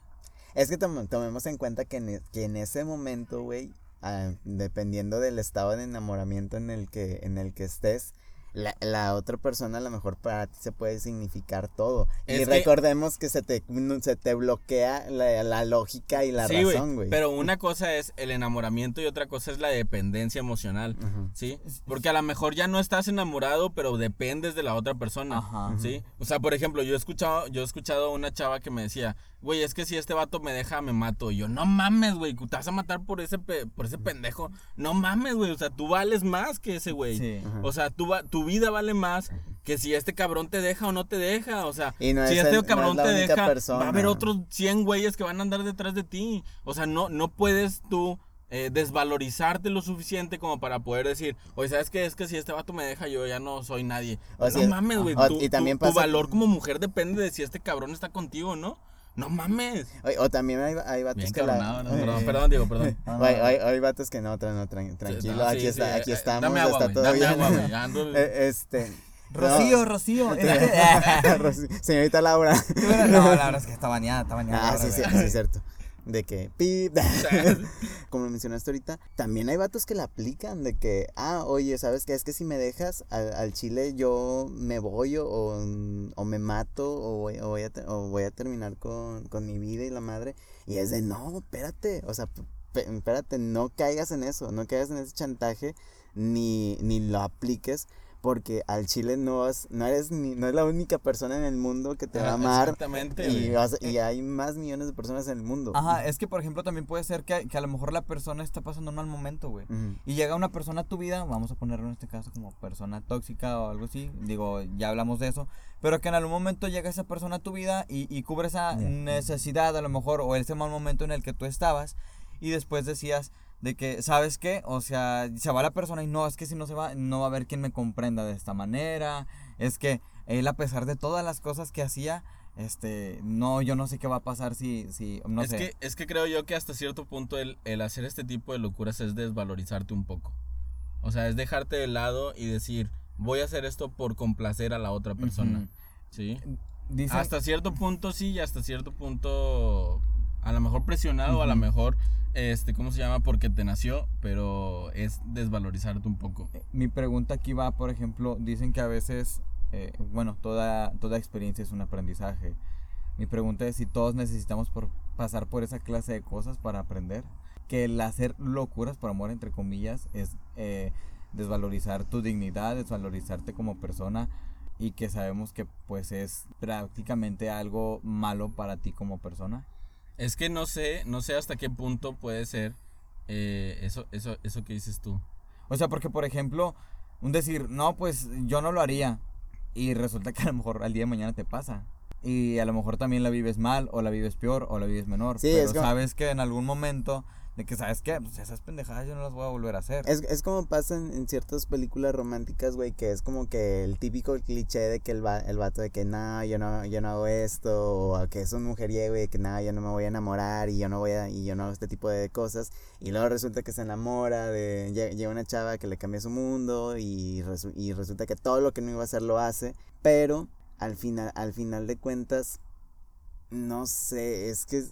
Es que tom- tomemos en cuenta que en, e- que en ese momento, güey, ah, dependiendo del estado de enamoramiento en el que, en el que estés, la, la otra persona a lo mejor para ti se puede significar todo. y Es recordemos que se te, no- se te bloquea la, la lógica y la sí, razón, güey. Pero una cosa es el enamoramiento y otra cosa es la dependencia emocional. ¿Sí? Porque a lo mejor ya no estás enamorado, pero dependes de la otra persona. Ajá. ¿Sí? O sea, por ejemplo, yo he escuchado, yo he escuchado a una chava que me decía, güey, es que si este vato me deja, me mato. Y yo, no mames, güey, te vas a matar por ese, pe- por ese pendejo. No mames, güey, o sea, tú vales más que ese güey. Sí. O sea, va- tu vida vale más que si este cabrón te deja o no te deja. O sea, Y no si es este el- no cabrón es la te única deja, persona. va a haber otros 100 güeyes que van a andar detrás de ti. O sea, no, no puedes tú eh, desvalorizarte lo suficiente como para poder decir, oye, ¿sabes qué? Es que si este vato me deja, yo ya no soy nadie. O no sea, mames, güey. tu- y también tu, tu valor como mujer depende de si este cabrón está contigo o no. No mames. O, o también hay, hay vatos Bien que la... no, perdón, perdón, Diego, perdón. Ah, O hay, hay- hay vatos que no, tra- no, tran- tranquilo, No, sí, aquí, sí, está, eh, aquí eh, estamos, Dame agua, está todo dame bien. agua, ando- Eh, este... Rocío, no. Rocío. Señorita Laura. no, la verdad es que está bañada, está bañada. Ah, sí, sí, sí, es cierto. De que, pip. Como lo mencionaste ahorita, también hay vatos que la aplican. De que, ah, oye, ¿sabes qué? Es que si me dejas al, al chile, yo me voy o, o me mato o voy, o voy a, o voy a terminar con, con mi vida y la madre. Y es de, no, espérate. O sea, espérate, no caigas en eso. No caigas en ese chantaje ni, ni lo apliques. Porque al chile no, vas- no eres ni, no es la única persona en el mundo que te va a Ah, amar. Exactamente, Y, vas- y hay más millones de personas en el mundo. Ajá, es que por ejemplo también puede ser que, que a lo mejor la persona está pasando un mal momento, güey. Y llega una persona a tu vida, vamos a ponerlo en este caso como persona tóxica o algo así, digo, ya hablamos de eso, pero que en algún momento llega esa persona a tu vida y, y cubre esa necesidad a lo mejor o ese mal momento en el que tú estabas y después decías de que, ¿sabes qué? O sea, se va la persona y no, es que si no se va, no va a haber quien me comprenda de esta manera, es que él a pesar de todas las cosas que hacía, este, no, yo no sé qué va a pasar si, si, no es, sé. que, es que creo yo que hasta cierto punto el, el hacer este tipo de locuras es desvalorizarte un poco. O sea, es dejarte de lado y decir, voy a hacer esto por complacer a la otra persona. ¿Sí? Hasta cierto punto sí y hasta cierto punto a lo mejor presionado, a lo mejor, este, ¿cómo se llama? Porque te nació, pero es desvalorizarte un poco. Mi pregunta aquí va, por ejemplo, dicen que a veces, eh, bueno, toda, toda experiencia es un aprendizaje. Mi pregunta es si todos necesitamos por pasar por esa clase de cosas para aprender. Que el hacer locuras, por amor, entre comillas, es eh, desvalorizar tu dignidad, desvalorizarte como persona y que sabemos que pues es prácticamente algo malo para ti como persona. Es que no sé, no sé hasta qué punto puede ser eh, eso, eso, eso que dices tú. O sea, porque por ejemplo, un decir, no, pues yo no lo haría. Y resulta que a lo mejor al día de mañana te pasa. y a lo mejor también la vives mal o la vives peor o la vives menor. Sí, pero es como- sabes que en algún momento de que sabes que pues esas pendejadas yo no las voy a volver a hacer. Es, es como pasa en, ciertas películas románticas, güey, que es como que el típico cliché de que el, va, el vato de que no, yo no, yo no hago esto, o que es un mujeriego y de que no, yo no me voy a enamorar y yo no voy a, y yo no hago este tipo de cosas. Y luego resulta que se enamora de, lle- llega una chava que le cambia su mundo y, resu- y resulta que todo lo que no iba a hacer lo hace, pero al final, al final de cuentas, no sé, es que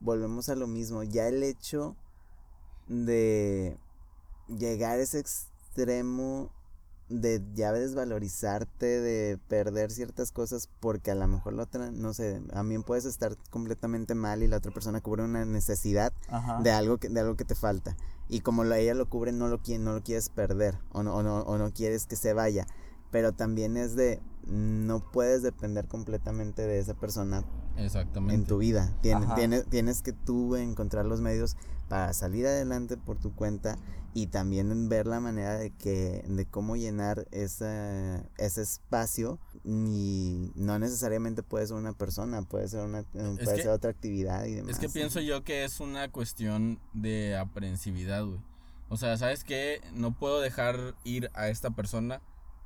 volvemos a lo mismo, ya el hecho de llegar a ese extremo de ya desvalorizarte, de perder ciertas cosas porque a lo mejor la otra, no sé, también puedes estar completamente mal y la otra persona cubre una necesidad Ajá. de algo que de algo que te falta y como lo- ella lo cubre no lo no lo quieres perder o no, o no o no quieres que se vaya, pero también es de no puedes depender completamente de esa persona Exactamente. en tu vida. Tienes, tienes, tienes que tú encontrar los medios para salir adelante por tu cuenta y también ver la manera de que de cómo llenar ese, ese espacio y no necesariamente puede ser una persona, puede ser una eh, puede que- ser otra actividad y demás. Es que pienso yo que es una cuestión de aprensividad, güey. O sea, ¿sabes qué? No puedo dejar ir a esta persona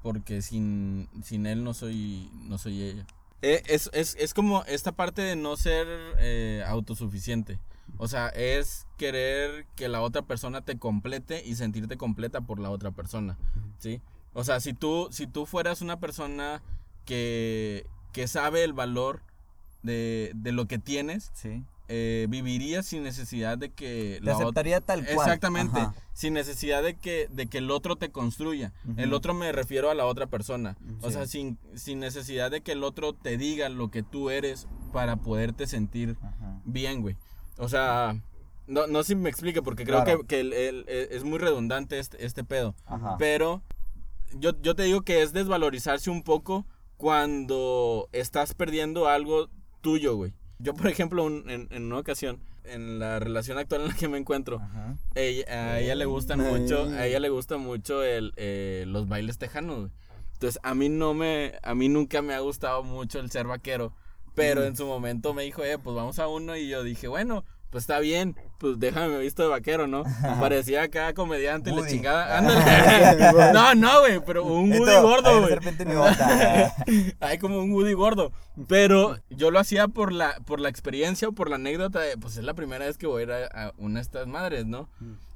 porque sin, sin él no soy, no soy ella. Eh, es, es, es como esta parte de no ser eh, autosuficiente. O sea, es querer que la otra persona te complete y sentirte completa por la otra persona, ¿sí? O sea, si tú, si tú fueras una persona que, que sabe el valor de, de lo que tienes, Sí. Eh, vivirías sin necesidad de que Te la aceptaría tal cual. Exactamente, Ajá. sin necesidad de que, de que el otro te construya. El otro me refiero a la otra persona. O sea, sin, sin necesidad de que el otro te diga lo que tú eres para poderte sentir Ajá. bien, güey. O sea, no, no sé si me explique porque creo Claro. que, que el- el- e- es muy redundante este, este pedo. Ajá. Pero yo, yo te digo que es desvalorizarse un poco cuando estás perdiendo algo tuyo, güey. Yo, por ejemplo, un- en, en una ocasión, en la relación actual en la que me encuentro, ella- a ella le gustan Ay. mucho, a ella le gusta mucho el, eh, los bailes tejanos. Entonces, a mí no me, a mí nunca me ha gustado mucho el ser vaquero, pero en su momento me dijo, eh, pues vamos a uno, y yo dije, bueno, pues está bien, pues déjame me visto de vaquero, ¿no? Parecía acá comediante, y la Woody. chingada, ándale. no, no, güey, pero un Woody Esto, gordo, güey. Hay como un Woody gordo. Pero yo lo hacía por la, por la experiencia o por la anécdota de, pues es la primera vez que voy a ir a, a una de estas madres, ¿no?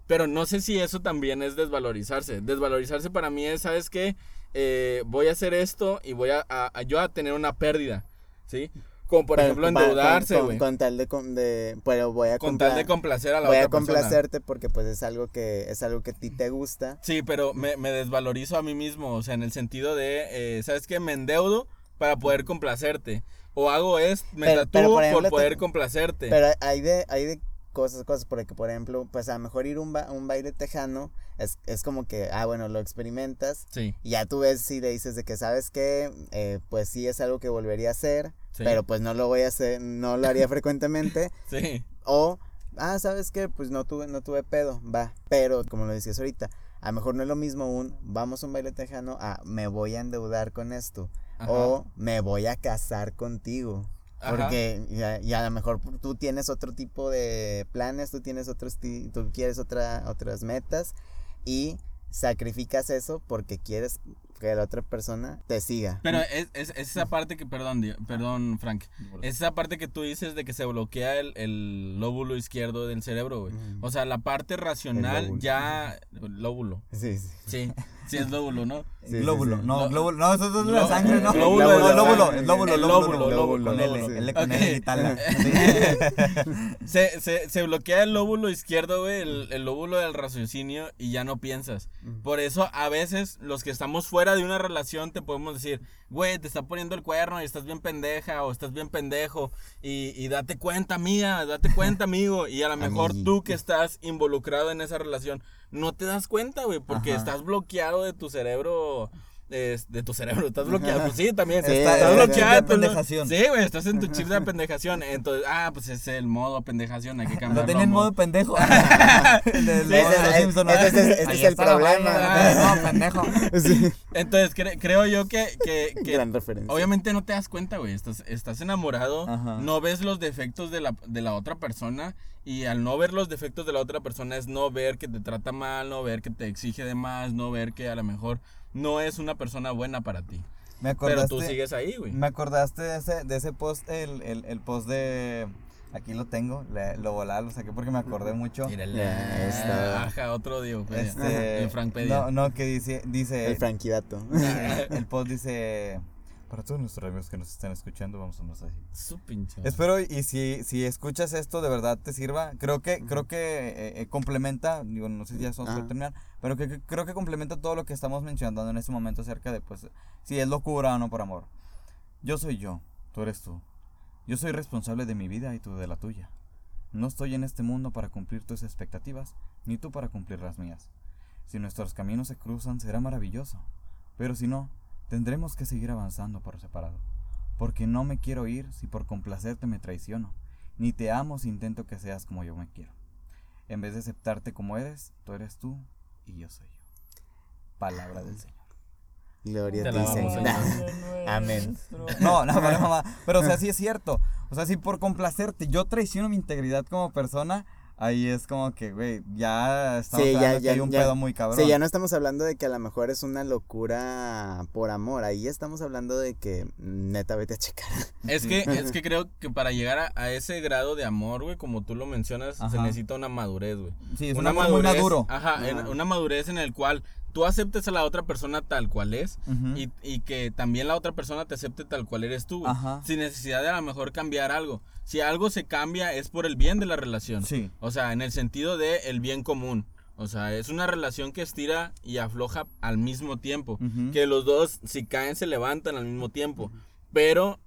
Pero no sé si eso también es desvalorizarse. Desvalorizarse para mí es, ¿sabes qué? Eh, voy a hacer esto y voy a, a- a yo a tener una pérdida, ¿sí? Como por Pero ejemplo endeudarse, con, güey. con, tal de, con- de pero voy a Con tal de compla- complacer a la voy a persona. complacerte porque pues es algo que es algo que a ti te gusta Sí, pero me, me desvalorizo a mí mismo, o sea, en el sentido de, eh, ¿sabes qué? Me endeudo para poder complacerte. O hago esto, me Pero- tatúo pero, por poder te- complacerte. Pero hay de, hay de cosas, cosas, porque por ejemplo, pues a lo mejor ir a un, ba- un baile tejano es, es como que, ah, bueno, lo experimentas sí, y ya tú ves si le dices de que, ¿sabes qué? Eh, pues sí es algo que volvería a hacer, sí, pero pues no lo voy a hacer, no lo haría frecuentemente, sí, o, ah, ¿sabes qué? Pues no tuve, no tuve pedo, va, pero como lo decías ahorita, a lo mejor no es lo mismo un, vamos a un baile tejano, a, me voy a endeudar con esto, ajá, o me voy a casar contigo. Porque ya, ya a lo mejor tú tienes otro tipo de planes, tú tienes otros, tú quieres otra, otras metas y sacrificas eso porque quieres que la otra persona te siga. Pero es, es, es esa parte que, perdón, perdón, Frank, es esa parte que tú dices de que se bloquea el, el lóbulo izquierdo del cerebro, güey. Mm. O sea, la parte racional ya... Lóbulo, Sí, sí. sí, sí es lóbulo, ¿no? Sí, sí, glóbulo, sí. no, Lo- glóbulo, no, eso es la sangre, ¿no? No, lóbulo, sangre. el lóbulo, El lóbulo, lóbulo, lóbulo, con lóbulo, L, sí. L con. L y tal. Se, se, se bloquea el lóbulo izquierdo, güey, el, el lóbulo del raciocinio y ya no piensas. Por eso a veces los que estamos fuera de una relación te podemos decir, güey, te está poniendo el cuerno y estás bien pendeja o estás bien pendejo y, y date cuenta, mía, date cuenta, amigo. Y a lo mejor tú que estás involucrado en esa relación no te das cuenta, güey, porque Ajá. estás bloqueado de tu cerebro es, de tu cerebro, estás bloqueado. Pues sí, también. Sí, estás está en bloqueado. de. Sí, güey, estás en tu chip de apendejación. Entonces, ah, pues es el modo apendejación, hay que cambiarlo. Lo tenía en a modo pendejo. El de Ahí es el está la problema. No, pendejo. Sí, Entonces, cre- creo yo que, que, que gran referencia. obviamente no te das cuenta, güey. Estás, estás enamorado, Ajá. no ves los defectos de la, de la otra persona. Y al no ver los defectos de la otra persona es no ver que te trata mal, no ver que te exige de más, no ver que a lo mejor no es una persona buena para ti. Me Pero tú sigues ahí, güey. me acordaste de ese, de ese post, el, el, el post de... Aquí lo tengo, le- lo volaba, lo saqué porque me acordé mucho. Mírale. Ya, está. Ajá, otro Diego. pues, Este, el Frankpedia. no, no, que dice, dice El franquidato. el post dice, para todos nuestros amigos que nos están escuchando, vamos a. Su pinche. Espero y si, si escuchas esto de verdad te sirva. Creo que creo que eh, eh, complementa, digo, no sé si ya estamos por Ajá. terminar, pero que, que- creo que complementa todo lo que estamos mencionando en este momento acerca de pues si es locura o no por amor. Yo soy yo, tú eres tú. Yo soy responsable de mi vida y tú de la tuya. No estoy en este mundo para cumplir tus expectativas, ni tú para cumplir las mías. Si nuestros caminos se cruzan será maravilloso, pero si no, tendremos que seguir avanzando por separado. Porque no me quiero ir si por complacerte me traiciono, ni te amo si intento que seas como yo me quiero. En vez de aceptarte como eres, tú eres tú y yo soy yo. Palabra del Señor. Gloria a ti, Señor. Amén. No, no, vale, mamá. Pero o sea, sí es cierto. O sea, si por complacerte yo traiciono mi integridad como persona, ahí es como que, güey, ya estamos Sí, ya, que hay un ya. pedo muy cabrón. Sí, ya no estamos hablando de que a lo mejor es una locura por amor. Ahí estamos hablando de que neta vete a checar. Es que, es que creo que para llegar a, a ese grado de amor, güey, como tú lo mencionas, se necesita una madurez, güey. Sí, es un una amor muy maduro. Ajá, en- una madurez en el cual tú aceptes a la otra persona tal cual es y, y que también la otra persona te acepte tal cual eres tú, güey. Ajá. Sin necesidad de a lo mejor cambiar algo. Si algo se cambia es por el bien de la relación. Sí. O sea, en el sentido de el bien común. O sea, es una relación que estira y afloja al mismo tiempo. Que los dos, si caen, se levantan al mismo tiempo. Pero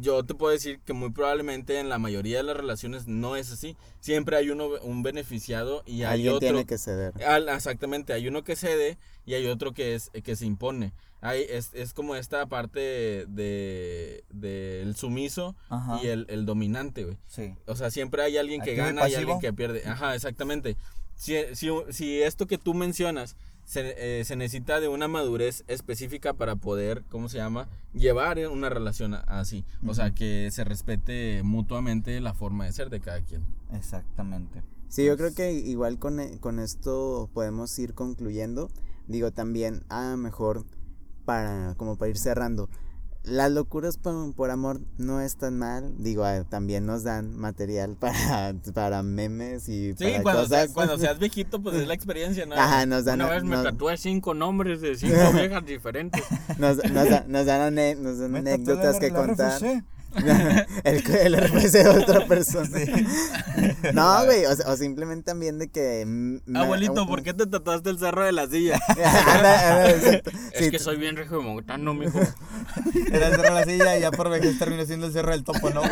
yo te puedo decir que muy probablemente en la mayoría de las relaciones no es así. Siempre hay uno, un beneficiado y hay Alguien otro. tiene que ceder. Al- exactamente, hay uno que cede y hay otro que es que se impone. Hay, es, es como esta parte de, de el sumiso Ajá. y el, el dominante, güey. Sí. O sea, siempre hay alguien que Activo gana y alguien que pierde. Ajá, exactamente. Si, si, si esto que tú mencionas se, eh, se necesita de una madurez específica para poder, ¿cómo se llama? Llevar eh, una relación a- así. O sea, que se respete mutuamente la forma de ser de cada quien. Exactamente. Sí, yo creo que igual con, e- con esto podemos ir concluyendo. Digo también, ah, mejor para, como para ir cerrando. Las locuras por, por amor no es tan mal. Digo, ah, también nos dan material para, para memes y Sí, para cuando, cosas. sea- cuando seas viejito, pues es la experiencia, ¿no? Ajá, nos dan- Una vez me tatué cinco nombres de cinco viejas diferentes. nos, nos, nos dan, nos dan anécdotas que contar. RFC. el, el RFC de otra persona. No, güey, o, o simplemente también de que... me- Abuelito, ¿por qué te tatuaste el cerro de la silla? Anda, anda, exacto. Es Sí, que soy bien regiomontano, mijo. Era el cerro de la silla y ya por vejez terminó siendo el cerro del topo, ¿no?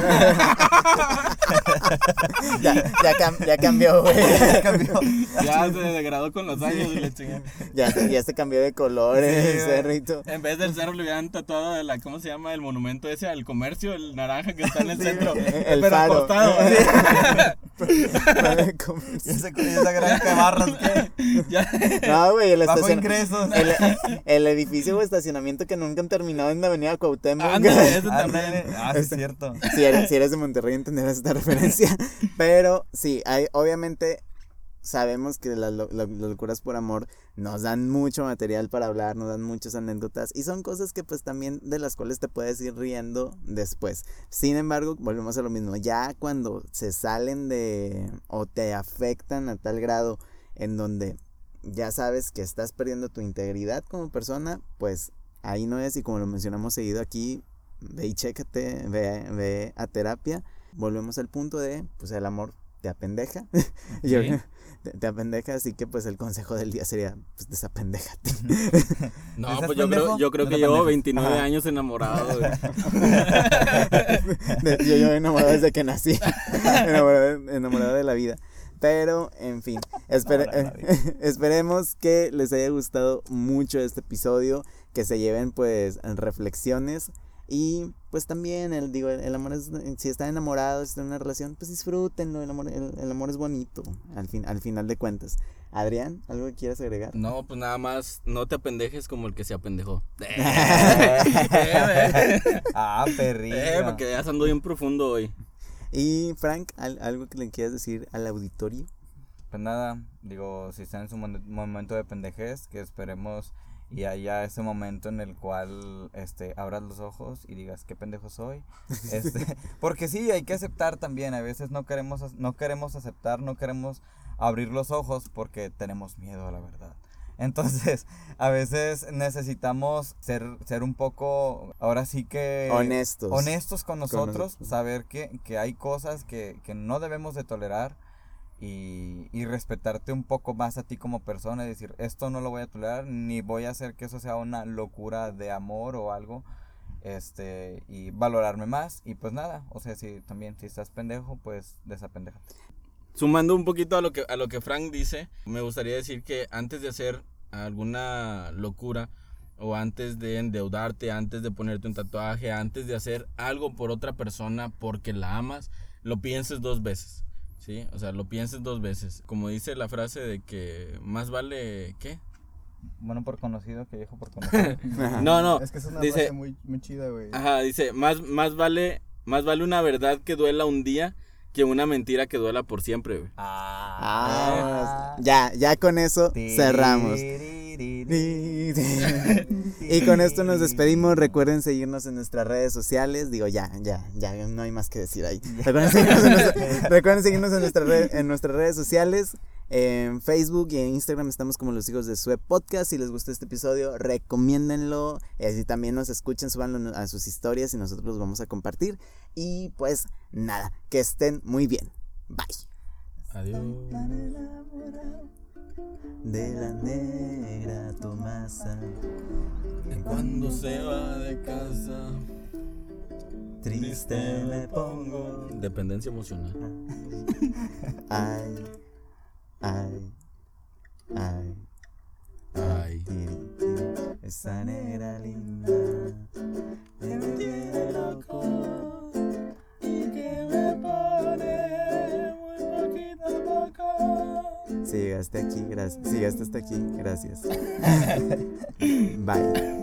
ya, ya, cam- ya cambió, güey. Cambió. Ya se degradó con los años y le. Ya, se- ya se cambió de colores Sí, el cerrito. En vez del cerro le hubieran tatuado de la, ¿cómo se llama? El monumento ese al comercio, el naranja que está en el centro. el pero faro. acostado. Y esa, esa granja de barras, ¿qué? Ya. No, güey, el Bajo ingresos. El, el edificio o estacionamiento que nunca han terminado en la avenida Cuauhtémoc. Ándale, eso también. Ah, sí, es cierto. si, eres, si eres de Monterrey entenderás esta referencia. Pero sí, hay, obviamente sabemos que las, lo- lo- las locuras por amor nos dan mucho material para hablar, nos dan muchas anécdotas y son cosas que pues también de las cuales te puedes ir riendo después. Sin embargo, volvemos a lo mismo, ya cuando se salen de o te afectan a tal grado en donde ya sabes que estás perdiendo tu integridad como persona, pues ahí no es y como lo mencionamos seguido aquí, ve y chécate, ve, ve a terapia. Volvemos al punto de, pues el amor te apendeja. Yo-. Te, te apendeja, así que pues el consejo del día sería, pues desapendéjate. No, ¿Estás pues yo pendejo? creo, yo creo que llevo pendejes. 29 Ajá. años enamorado, güey. De- yo yo enamorado desde que nací, enamorado, enamorado de la vida. Pero, en fin, espere- esperemos que les haya gustado mucho este episodio, que se lleven pues reflexiones y pues también el digo el, amor es si están enamorados si están en una relación pues disfrútenlo el amor el, amor es bonito al fin al final de cuentas. Adrián algo que quieras agregar no pues nada más no te apendejes como el que se apendejó. Ah perrito eh, porque ya ando bien profundo hoy. Y Frank algo que le quieras decir al auditorio pues nada digo si están en su momento de pendejez que esperemos y haya ese momento en el cual este abras los ojos y digas qué pendejo soy este porque sí hay que aceptar también a veces no queremos no queremos aceptar no queremos abrir los ojos porque tenemos miedo a la verdad. Entonces a veces necesitamos ser ser un poco ahora sí que honestos honestos con nosotros, saber que, que hay cosas que, que no debemos de tolerar y, y, respetarte un poco más a ti como persona y decir, esto no lo voy a tolerar, ni voy a hacer que eso sea una locura de amor o algo, este, y valorarme más, y pues nada, o sea, si también, si estás pendejo, pues desapendejate. Sumando un poquito a lo que, a lo que Frank dice, me gustaría decir que antes de hacer alguna locura, o antes de endeudarte, antes de ponerte un tatuaje, antes de hacer algo por otra persona porque la amas, lo pienses dos veces Sí, o sea, lo pienses dos veces. Como dice la frase de que más vale, ¿qué? Bueno por conocido que viejo por conocido. no, no. Es que es una dice, frase muy, muy chida, güey. Ajá, dice, más, más vale, más vale una verdad que duela un día que una mentira que duela por siempre, güey. Ah, ah ya, ya con eso cerramos. y con esto nos despedimos. Recuerden seguirnos en nuestras redes sociales. Digo, ya, ya, ya, no hay más que decir ahí. Recuerden seguirnos en, recuerden seguirnos en, en nuestras redes sociales. En Facebook y en Instagram estamos como los hijos de Sue Podcast. Si les gustó este episodio, recomiéndenlo. Si también nos escuchen, súbanlo a sus historias y nosotros los vamos a compartir. Y pues nada, que estén muy bien. Bye. Adiós de la negra Tomasa. Cuando se va de casa, triste me pongo. Dependencia emocional. Ay, ay, ay. Ay, esa negra linda me tiene loco y que me pone si llegaste aquí, gracias. Si llegaste hasta aquí, gracias. Bye.